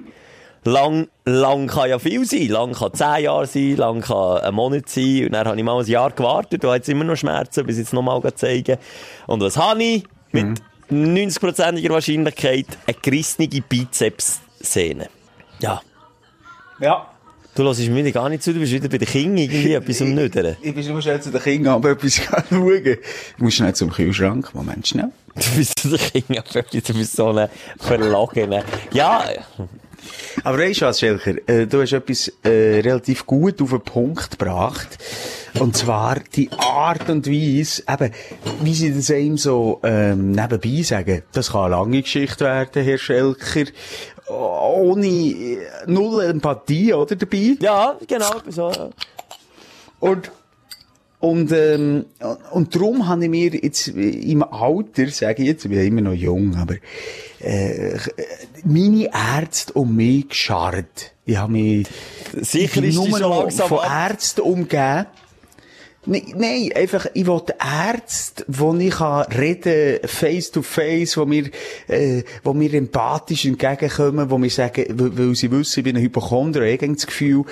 Lang, lang kann ja viel sein. Lang kann zehn Jahre sein, lang kann ein Monat sein. Und dann habe ich mal ein Jahr gewartet und habe jetzt immer noch Schmerzen, bis ich jetzt nochmal zeigen Und was habe ich? Mit 90%iger Wahrscheinlichkeit eine gerissene Bizeps-Szene. Ja. Ja. Du hörst mir wieder gar nicht zu, du bist wieder bei den Kindern irgendwie etwas am Nüdern. Ich bin nur schnell zu den Kindern, aber etwas schauen. Ich muss schnell zum Kühlschrank. Moment, schnell. Du bist der Kind, aber du bist so ein Verlogener. Ja, Aber weißt du was, Schelker? Äh, du hast etwas äh, relativ gut auf den Punkt gebracht. Und zwar die Art und Weise, eben, wie sie das einem so ähm, nebenbei sagen. Das kann eine lange Geschichte werden, Herr Schelker. Ohne äh, null Empathie, oder, dabei? ja, genau, so. Und, und, ähm, und darum habe ich mir jetzt im Alter, sage ich jetzt, ich bin immer noch jung, aber, äh, meine Ärzte um mich gescharrt. Ich habe mich Sicher ist noch langsam von ab. Ärzten umgeben. Nein, nein, einfach, ich will Ärzte, wo ich kann reden, face to face, wo mir, äh, wo mir empathisch entgegenkommen, wo mir sagen, weil, sie wissen, ich bin ein Hypochonder, ich habe das Gefühl,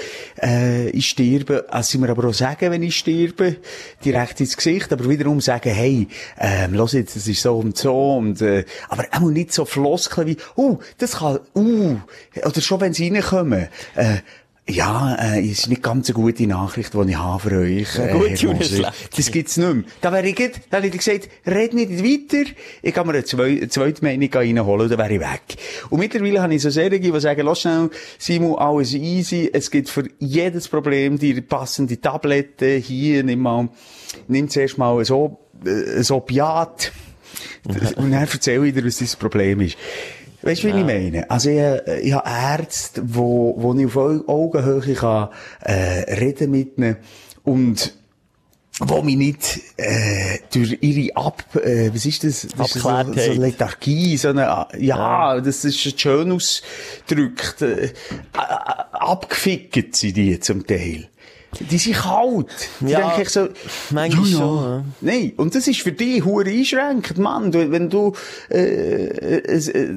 äh, ich sterbe, also sie mir aber auch sagen, wenn ich sterbe, direkt ins Gesicht, aber wiederum sagen, hey, ähm, los jetzt, das ist so und so, und, äh, aber auch nicht so Floskeln wie, uh, das kann, uh, oder schon wenn sie reinkommen, äh, ja, äh, ist nicht ganz eine gute Nachricht, die ich habe für euch. Äh, Moser. schlechte. Das gibt's nicht mehr. Da wäre ich, gut- da hätte ich gesagt, red nicht weiter. Ich kann mir eine, zwei, eine zweite Meinung reinholen dann wäre ich weg. Und mittlerweile habe ich so Serien, die sagen, lass schnell, Simon, alles easy. Es gibt für jedes Problem die passende Tablette. Hier, nimm mal, nimm zuerst mal so, äh, ein Opiat. Und dann erzähle ich dir, was dein Problem ist. Weißt du, wie ich meine? Also, ich, äh, ich habe Ärzte, wo, wo ich auf Au- Augenhöhe kann, äh, reden mit ihnen und wo mich nicht, äh, durch ihre Ab, äh, was ist das? das ist so, so Lethargie, so eine, ja, das ist schön ausgedrückt, äh, äh, abgefickt sind die zum Teil. Die sind kalt. Die Ja, denke ich so, manchmal schon, ja. Nein, und das ist für dich hure einschränkend, Mann. Du, wenn du äh, äh, äh,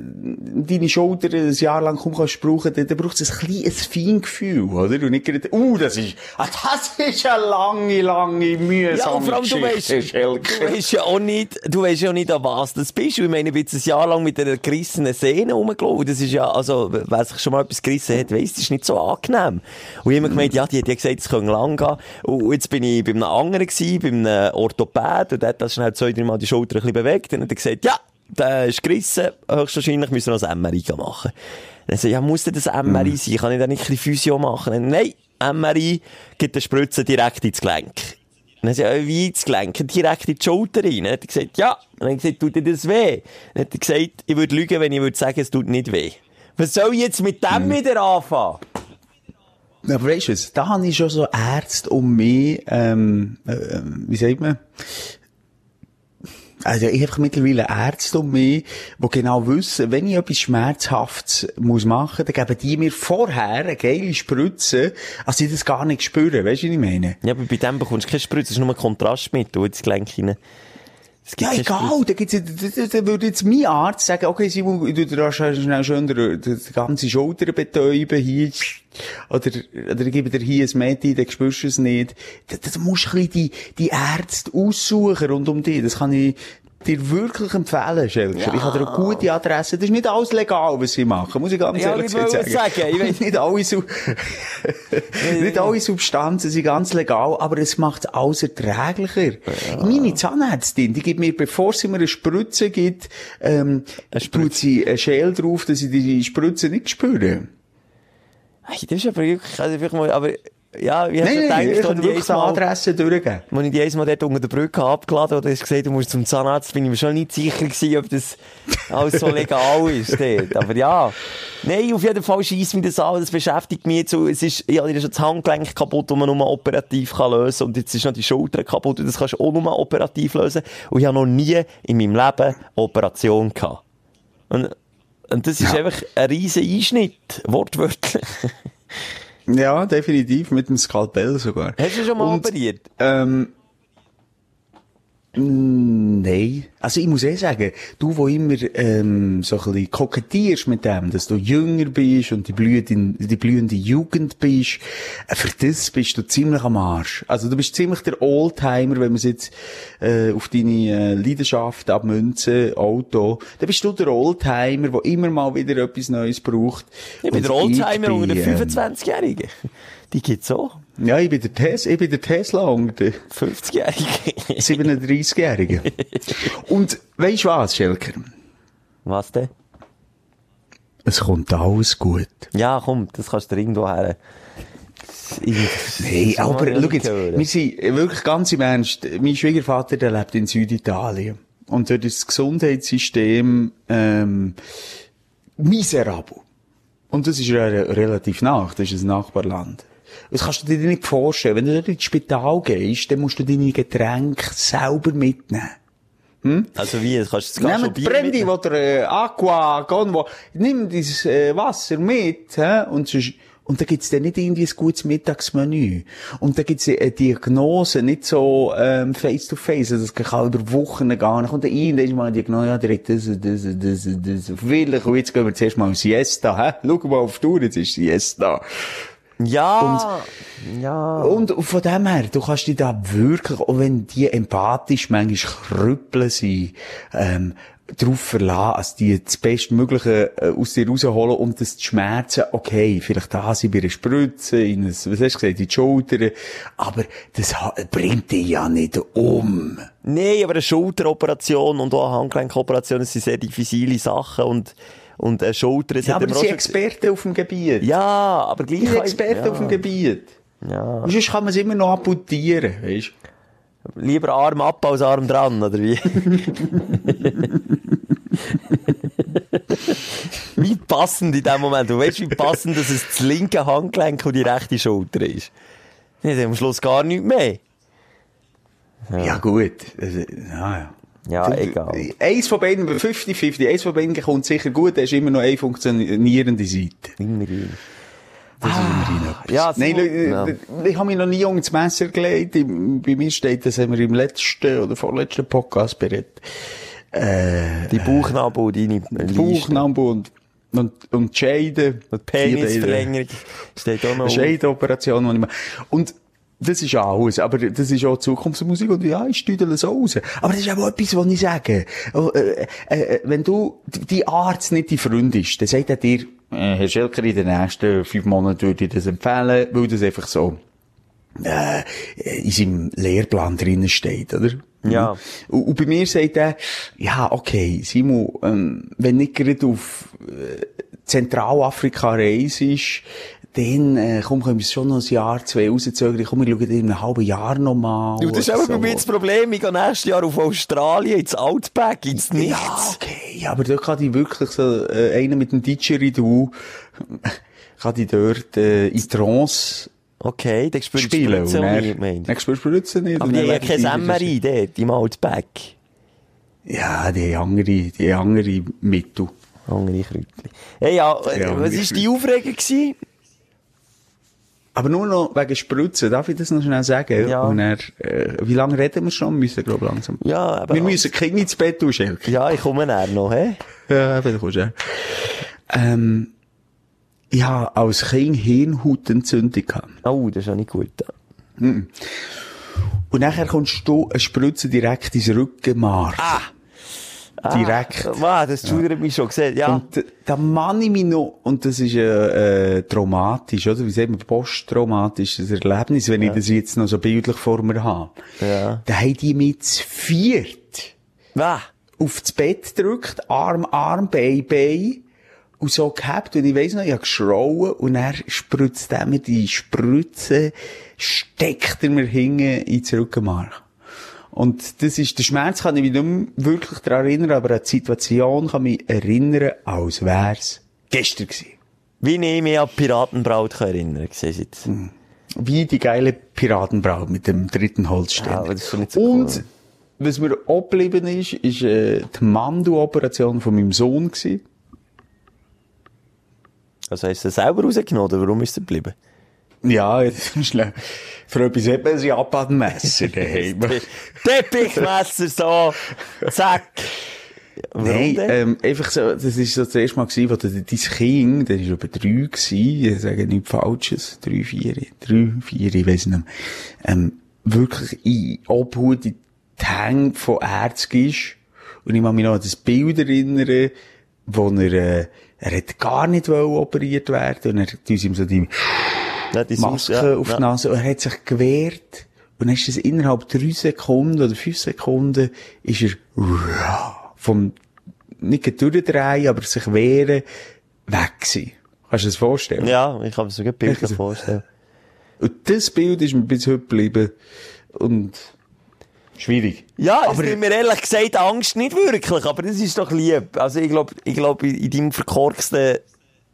deine Schulter ein Jahr lang kaum kannst brauchen, dann, dann braucht es ein kleines Feingefühl, oder? Und nicht gerade, uh, das ist, ah, das ist eine lange, lange, mühsame Ja, und vor allem, du weißt, du weißt ja auch nicht, du weißt ja auch nicht, an was das bist. Ich meine, ich bin jetzt ein Jahr lang mit einer gerissenen Sehne rumgelaufen. Das ist ja, also, wer sich schon mal etwas gerissen hat, weiss, das ist nicht so angenehm. Und ich habe immer gemeint, ja, die hat ja gesagt, es könnte lang gehen. Und jetzt bin ich bei einem anderen gewesen, bei einem Orthopäd, und der hat das schnell zwei, drei Mal die Schulter ein bisschen bewegt, und hat er gesagt, ja, der ist gerissen, höchstwahrscheinlich müssen wir noch ein MRI machen. Dann so, ja, muss denn das MRI sein? Kann ich da nicht ein bisschen Physio machen? Dann, Nein, MRI gibt eine Spritze direkt ins Gelenk. Dann hat er wie ins Gelenk, direkt in die Schulter rein. Dann hat er gesagt, ja. Dann hat er gesagt, tut dir das weh? Dann hat er gesagt, ich würde lügen, wenn ich würde sagen, es tut nicht weh. Was soll ich jetzt mit dem wieder anfangen? Aber weißt du was, da habe ich schon so Ärzte um mich, ähm, äh, wie sagt man? Also ich habe mittlerweile Ärzte um mich, die genau wissen, wenn ich etwas Schmerzhaftes muss machen, dann geben die mir vorher eine geile Spritze, als ich das gar nicht spüre. Weißt du, was ich meine? Ja, aber bei dem bekommst du keine Spritze, ist nur ein Kontrastmittel ins Gelenk rein. Ja, egal, da gibt's, da, da, da würde jetzt mein Arzt sagen, okay, Simon, du darfst schnell schön die ganze Schulter betäuben, hier, oder, oder ich gebe dir hier ein Medi, dann spürst du es nicht. Da, da musst du ein bisschen die, die Ärzte aussuchen rund um dich. Das kann ich dir wirklich empfehlen, Schelker. Ich habe dir eine gute Adresse. Das ist nicht alles legal, was sie machen, muss ich ganz Ja, ehrlich ich sagen. sagen, ich weiss- nicht alle, Su nicht alle Substanzen sind ganz legal, aber es macht es alles erträglicher. Meine Zahnärztin, die gibt mir, bevor sie mir eine Spritze gibt, ähm, tut sie ein Schäl drauf, dass ich die Spritze nicht spüre. Hey, das ist aber wirklich, also mal, aber, ja, wie hast du gedacht, kann wirklich die einmal, Adresse durchgeben. als ich die einmal dort unter der Brücke abgeladen habe, und du hast gesagt, du musst zum Zahnarzt, bin ich mir schon nicht sicher gewesen, ob das alles so legal ist dort. Aber ja. Nein, auf jeden Fall scheisst mich das an, das beschäftigt mich jetzt, und es ist, ja, dir ist schon das Handgelenk kaputt, das man nur operativ kann lösen, und jetzt ist noch die Schulter kaputt, und das kannst du auch nur operativ lösen, und ich habe noch nie in meinem Leben eine Operation gehabt. Und, und das ist Ja. einfach ein riesen Einschnitt, wortwörtlich. Ja, definitiv, mit dem Skalpell sogar. Hast du schon mal Und- operiert? Ähm, Nein. Also ich muss eh sagen, du, wo immer ähm, so ein bisschen kokettierst mit dem, dass du jünger bist und die blühende, die blühende Jugend bist, äh, für das bist du ziemlich am Arsch. Also du bist ziemlich der Oldtimer, wenn man es jetzt äh, auf deine äh, Leidenschaft abmünzen, Auto, dann bist du der Oldtimer, der immer mal wieder etwas Neues braucht. Ich bin der Oldtimer unter den ähm, 25-Jährigen. Die gibt's auch. Ja, ich bin der Tesla, ich bin der Tesla unter den 50-Jährige. 37-Jährigen. Und weisst du was, Schelker? Was denn? Es kommt alles gut. Ja, komm, das kannst du irgendwo her. Das aber schau jetzt, wir sind wirklich ganz im Ernst. Mein Schwiegervater, der lebt in Süditalien. Und dort ist das Gesundheitssystem ähm, miserabel. Und das ist re relativ nach, das ist ein Nachbarland. Das kannst du dir nicht vorstellen. Wenn du dort ins Spital gehst, dann musst du deine Getränke selber mitnehmen. Also wie, das kannst du jetzt Nimm die Brandy oder äh, Aqua, Convo. Nimm dieses äh, Wasser mit, hä? Und, sonst, und da gibt's dann nicht irgendwie ein gutes Mittagsmenü. Und da gibt's eine Diagnose, nicht so ähm, face to face, also das kann über Wochen gehen. Dann kommt der ein, dann ist mal eine Diagnose, ja, der hat das, das, das, das. Vielleicht, und jetzt gehen wir zuerst mal auf Siesta, hä? Schau mal auf die Uhr, jetzt ist Siesta. Ja, ja. Und von dem her, du kannst dich da wirklich, auch wenn die empathisch manchmal Krüppel sind, ähm, darauf verlassen, dass die das Bestmögliche äh, aus dir rausholen und das zu schmerzen, okay, vielleicht da sie bei einer Spritze, in ein, was hast du gesagt, in die Schulter, aber das bringt dich ja nicht um. Nee, aber eine Schulteroperation und auch eine Handgelenkoperation, das sind sehr diffizile Sachen und, und eine Schulter, das Ja, aber sie sind Experten auf dem Gebiet. Ja, aber gleich. Die sind Experten ja. auf dem Gebiet. Ja. Und sonst kann man es immer noch amputieren, weißt Lieber Arm ab als Arm dran, oder wie? wie passend in dem Moment. Du weißt, wie passend, dass es das linke Handgelenk und die rechte Schulter ist. Dann am Schluss gar nichts mehr. Ja, gut. Also, ja, ja. Ja, egal. Eins von beiden, 50-50, eins von beiden kommt sicher gut, da ist immer noch eine funktionierende Seite. Immerhin. Das ist immerhin etwas. Ja, Nein, Leute, ja. ich habe mich noch nie ins Messer gelegt. Bei mir steht, das haben wir im letzten oder vorletzten Podcast berät. Äh, Die Bauchnabel und deine Leiste. Bauchnabel und, und, und die Scheide. Und Penisverlängerung steht auch noch. die mache. Und das ist alles, aber das ist auch Zukunftsmusik und ja, ich stüdele es raus. Aber das ist auch etwas, was ich sage. Oh, Äh, äh, äh, wenn du, die Arzt nicht die Freund ist, dann sagt er dir, äh, Herr Schelker, in den nächsten fünf Monaten würde ich das empfehlen, weil das einfach so, äh, in seinem Lehrplan drinnen steht, oder? Ja. Und, und bei mir sagt er, ja, okay, Simon, ähm, wenn nicht gerade auf äh, Zentralafrika reist, dann äh, komm, können wir es schon noch ein Jahr, zwei rauszögern. Komm, wir schauen in einem halben Jahr noch mal. Du, das ist oder aber bei mir das Problem. Ich gehe nächstes Jahr auf Australien, ins Outback, ins Ja, Nichts. okay, ja, aber dort kann ich wirklich so, äh, einer mit dem Didgeridoo, kann ich dort äh, in Trance Okay, dann spürst du die spielen. Spritze Und auch dann, nicht, meinst dann spürst du die Spritze nicht. Aber die haben ja werden kein die- MRI dort, im Outback. Ja, die haben andere, die haben andere Mittel. Andere Kräutchen. Hey, ja, Ja, was war die Aufregung gewesen? Aber nur noch wegen Spritzen, darf ich das noch schnell sagen? Ja. Und er, äh, wie lange reden wir schon? Wir müssen, glaube ich, langsam. Ja, aber... Wir müssen Kinder ins Bett tun, Schelke. Ja, ich komme näher noch, hä? Ja, eben, du kommst ja. Ähm, ich habe als Kind Hirnhautentzündung gehabt. Oh, das ist auch nicht gut. Und nachher kommst du eine Spritze direkt ins Rückenmark. Ah! Direkt. Ah, wow, das schudert mich schon gesehen, ja. Und da- da mann ich mich noch, und das ist äh, äh, traumatisch, oder? Wie sagt man, posttraumatisches Erlebnis, wenn ich das jetzt noch so bildlich vor mir habe. Ja. Da haben die mit zu viert Wow. auf das Bett gedrückt, Arm, Arm, Bein, Bein, und so gehabt, und ich weiss noch, ich habe geschrauen, und er spritzt mir die Spritze, steckt er mir hinten ins Rückenmark. Und das ist, der Schmerz kann ich mich nicht mehr wirklich daran erinnern, aber an die Situation kann ich mich erinnern, als wär's gestern gewesen. Wie ich mich an die Piratenbraut kann erinnern kann. Jetzt? Wie die geile Piratenbraut mit dem dritten Holzständer. Ja, so Und, cool. was mir auch geblieben ist, ist, äh, die Mandu-Operation von meinem Sohn gewesen. Also hast du selber rausgenommen, oder warum ist es geblieben? Ja, schnell. Für etwas hat man ein Abadmesser daheim. Teppichmesser, so, zack. Warum Nein, ähm, einfach so, das ist so das erste Mal gewesen, wo dein Kind, der war über drei gewesen, ich sage nichts Falsches, drei, vier, drei, vier, ich weiss nicht mehr, ähm, wirklich in Obhut, in die Hänge von Ärzten ist. Und ich kann mich noch an das Bild erinnern, wo er, äh, er hat gar nicht operiert werden und er hat uns ihm so die Ja, die Maske Sauce, ja, auf die Nase und er hat sich gewehrt. Und dann ist es innerhalb drei Sekunden oder fünf Sekunden ist er vom, nicht durchdrehen, aber sich wehren, weg gewesen. Kannst du dir das vorstellen? Ja, ich kann mir sogar Bilder vorstellen. Und das Bild ist mir bis heute geblieben. Und schwierig. Ja, es Aber- nimmt mir ehrlich gesagt Angst nicht wirklich, aber das ist doch lieb. Also ich glaube, ich glaub, in in deinem verkorksten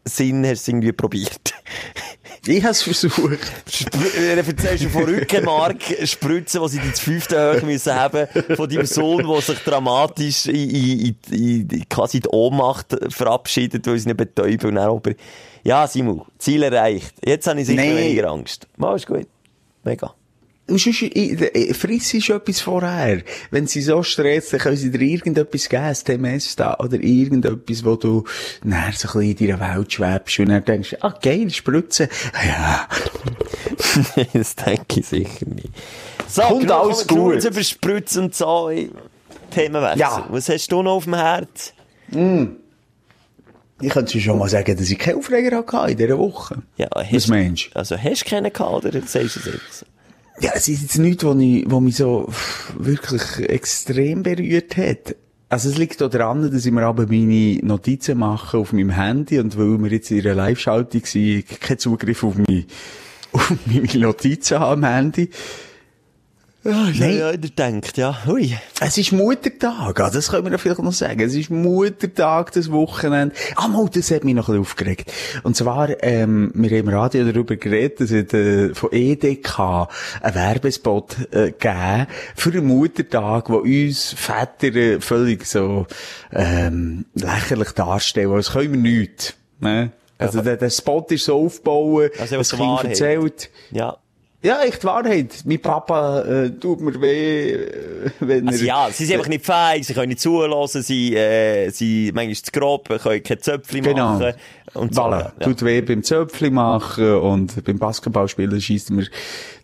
Sinn hast du es irgendwie probiert. Ich habe es versucht. Äh, erzählst du von Rückenmark, Spritzen, die sie ins fünfte Höhe müssen haben, von deinem Sohn, der sich dramatisch in, in, in, in quasi die Ohnmacht verabschiedet, weil sie nicht betäuben und dann aber, ja, Simon, Ziel erreicht. Jetzt habe ich sicher Nein. weniger Angst. Mal ist gut. Mega. Und sonst, ich- ich- friss ist etwas vorher. Wenn sie so stresst, dann können sie dir irgendetwas geben, ein TMS da, oder irgendetwas, wo du, näher so ein bisschen in deiner Welt schwebst und dann denkst, ah, geil, Spritze. Ja. das denke ich sicher nicht. So, Kommt genug alles genug gut. jetzt über Spritzen und so. Themenwechsel. Ja. Was hast du noch auf dem Herz? Ich könnte schon mal sagen, dass ich keinen Aufreger hatte in dieser Woche. Ja, Was hast, meinst du? also hast du keinen gehabt, oder sagst du es so? Ja, es ist jetzt nichts, was, was mich so wirklich extrem berührt hat. Also es liegt auch daran, dass ich mir aber meine Notizen mache auf meinem Handy und weil wir jetzt in einer Live-Schaltung ich keinen Zugriff auf meine, auf meine Notizen habe am Handy. Ja, ich Nein. ja, ja, denkt, ja. Hui. Es ist Muttertag, ah, das können wir ja vielleicht noch sagen. Es ist Muttertag, das Wochenende. Ah, mal, das hat mich noch ein bisschen aufgeregt. Und zwar, ähm, wir haben im Radio darüber geredet, dass es äh, von EDK einen Werbespot äh, gegeben für den Muttertag, wo uns Väter äh, völlig so ähm, lächerlich darstellen, als können wir nichts. Ne? Also der, der Spot ist so aufgebaut, Also, das Kind erzählt, Ja. Ja, echt Wahrheit. Mein Papa äh, tut mir weh, äh, wenn Also er... ja, sie sind einfach nicht fähig, sie können nicht zulassen, sie, äh, sie manchmal zu grob, können keine Zöpfchen Genau. machen. Und so. Voilà. Ja. Tut weh beim Zöpfli machen und beim Basketballspielen schießt mir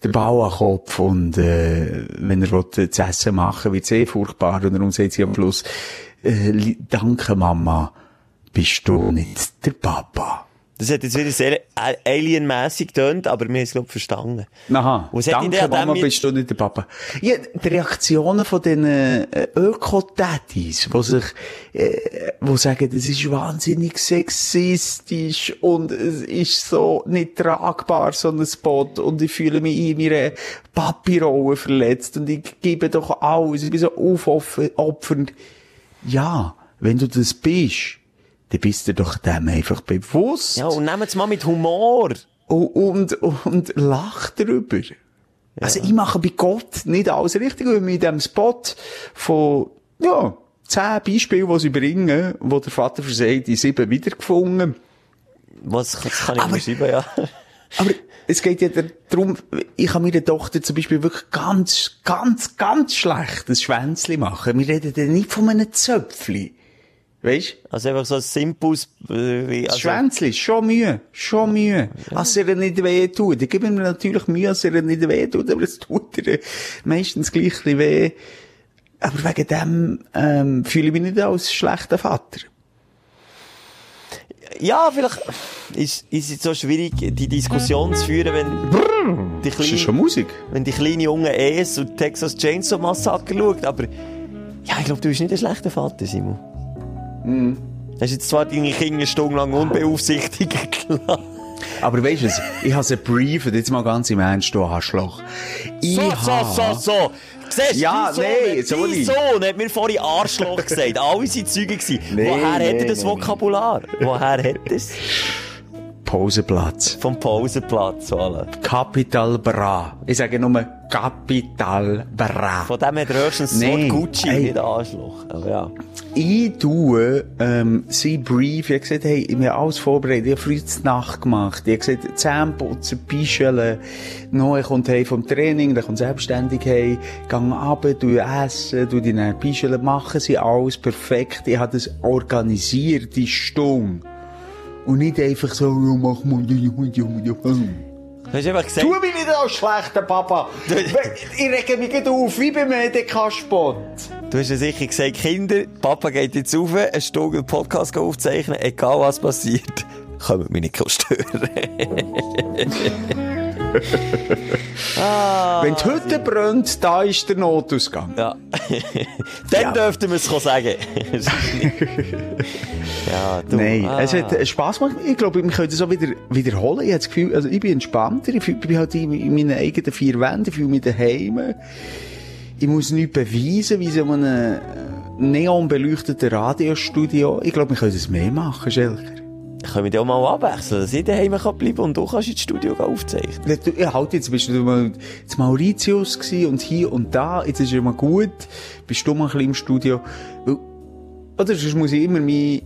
den Ball an den Kopf und äh, wenn er will, äh, zu essen machen wird es eh furchtbar und darum sagt sie am Schluss, äh, danke Mama, bist du nicht der Papa. Das hat jetzt wieder sehr a- alienmässig tönt, aber wir haben es, glaube ich, verstanden. Aha. Was Danke, Mama, jetzt- bist du nicht der Papa. Ja, die Reaktionen von den äh, Öko-Daddies, die sich, äh, die sagen, das ist wahnsinnig sexistisch und es ist so nicht tragbar, so ein Spot und ich fühle mich in meiner Papi-Rolle verletzt und ich gebe doch alles, ich bin so aufopfernd. Ja, wenn du das bist, dann bist du doch dem einfach bewusst. Ja, und nehmt es mal mit Humor. Und, und, und lach drüber. Also ich mache bei Gott nicht alles richtig, weil in diesem Spot von, ja, zehn Beispielen, die sie bringen, wo der Vater versagt, die sieben wiedergefunden. Was, das kann ich Aber- mir schreiben, ja. Aber es geht ja darum, ich kann meiner Tochter zum Beispiel wirklich ganz, ganz, ganz schlecht ein Schwänzli machen. Wir reden dann nicht von einem Zöpfli. Weißt Also einfach so ein simples, äh, also, Schwänzli, schon Mühe, schon Mühe. Als er nicht weh tut. Ich gebe mir natürlich Mühe, als er nicht weh tut, aber es tut ihr meistens gleich ein weh. Aber wegen dem, ähm, fühle ich mich nicht als schlechter Vater. ja, vielleicht ist, ist es so schwierig, die Diskussion zu führen, wenn die Ist das kleine, schon Musik? wenn die kleine junge ES und Texas Chainsaw Massacre schaut, aber, ja, ich glaube, du bist nicht ein schlechter Vater, Simon. Mhm. Hast jetzt zwar deine Kinder stundenlang unbeaufsichtigt gelassen. Aber weißt du was? Ich habe sie briefed, jetzt mal ganz im Ernst, du Arschloch. Ich So, so, so, so. Siehst, Ja, dein Sohn, nee, sorry. Sohn hat mir vorhin Arschloch gesagt. Alle sind Zeugen gewesen. Nee, Woher hat er nee, das nee, Vokabular? Woher hat er es? Pausenplatz. Vom Pausenplatz, voilà. Capital Bra. Ich sage nur Capital Bra. Von dem hat höchstens Nee, Wort Gucci, ey. nicht Arschloch. Aber ja. Ich tue, ähm, sie brief, ich habe gesagt, hey, ich habe alles vorbereitet, ich habe früh die Nacht gemacht, ich habe gesagt, Zähneputzen, Pischeln, Noe kommt heim vom Training, dann kommt selbstständig heim, gang runter, tu essen, die dann Pischeln, machen sie alles perfekt, ich habe das organisiert, die Stunde. Und nicht einfach so, ja, mach mal die, die, die, die. Du hast einfach gesagt, Tu mich nicht als schlechter Papa. ich rege mich gerade auf, wie beim EDK-Spot. du hast ja sicher gesagt, Kinder, Papa geht jetzt rauf, eine Stunde einen Podcast aufzeichnen, egal was passiert, kommt mich nicht stören. Wenn die Hütte brennt, da ist der Notausgang. Ja. Dann Ja. dürften wir es sagen. ja, du. Nein, ah. es hat Spass gemacht. Ich glaube, wir können das auch wieder wiederholen. Ich habe das Gefühl, also ich bin entspannter. Ich bin halt in, in meinen eigenen vier Wänden. Ich fühle mich daheim. Ich muss nichts beweisen, wie so in einem äh, neonbeleuchteten Radiostudio. Ich glaube, wir können das mehr machen, Schelker. Können wir die auch mal abwechseln, dass ich daheim kann bleiben und du kannst ins Studio aufzeichnen. Ja, halt, jetzt bist du mal in Mauritius und hier und da. Jetzt ist ja mal gut. Bist du mal ein bisschen im Studio. Oder sonst muss ich immer mein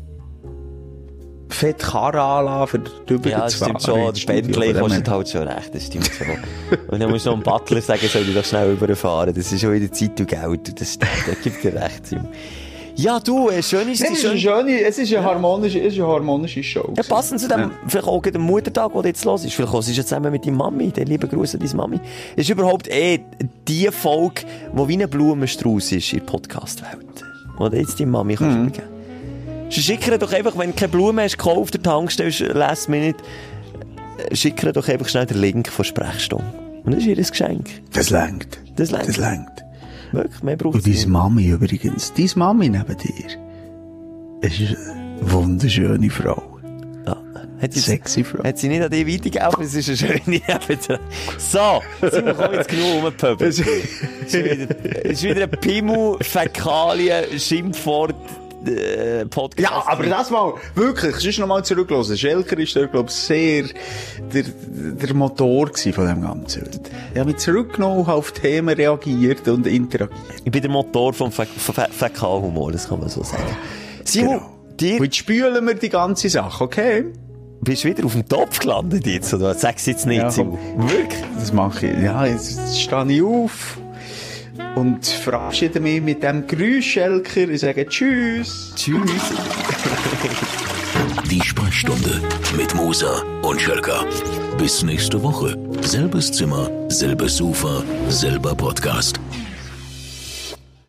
Fett Karre anlassen, für drüber Ja, das zu fahren stimmt schon. Bentley Von dem kostet halt schon recht, das stimmt schon. und dann musst du noch einem Butler sagen, soll ich doch schnell überfahren. Das ist schon wieder Zeit und Geld. Das stimmt, da gibt dir recht, Simon. Ja, du, äh, schön ist Nein, es ist eine schön. schöne, es ist eine harmonische, es ist eine harmonische Show. Ja, passend zu dem, Ja. vielleicht auch dem Muttertag, der jetzt los ist. Vielleicht kommst du zusammen mit deiner Mami. Den lieben Gruß an deine Mami. Ist überhaupt eh die Folge, die wie ein Blumenstrauß ist in der Podcast-Welt. Oder jetzt deine Mami kannst Mhm. übergeben. Ihr doch einfach, wenn du keine Blumen hast gekauft, der Tankstelle last minute, äh, schicken ihr doch einfach schnell den Link von Sprechstunde. Und das ist ihr Geschenk. Das längt. Das längt. Das längt. Wirklich, mehr braucht Und deine Mami übrigens, deine Mami neben dir, ist eine wunderschöne Frau. Hat sie, Sexy Frau. hat sie nicht an dich weitergeholfen? Es ist eine schöne. So, sind wir jetzt genug rumgepöbelt. Es ist wieder, ist wieder ein Pimmel, Fäkalien, Schimpfwort, äh, Podcast. Ja, aber das mal, wirklich, sonst noch mal zurücklassen. Schelker ist da, glaub ich, sehr der, der Motor von dem Ganzen. Ich habe mich zurückgenommen, auf Themen reagiert und interagiert. Ich bin der Motor vom Fä Fä Fäkalhumor, das kann man so sagen. Simon, Genau. dir spülen wir die ganze Sache, okay? bist du wieder auf dem Topf gelandet jetzt, oder? Sag's jetzt nicht, Ja. Wirklich? Das mache ich. Ja, jetzt stehe ich auf und verabschiede mich mit dem Geräusch, Schelker. Ich sage Tschüss. Tschüss. Die Sprechstunde mit Musa und Schelka. Bis nächste Woche. Selbes Zimmer, selbes Sofa, selber Podcast.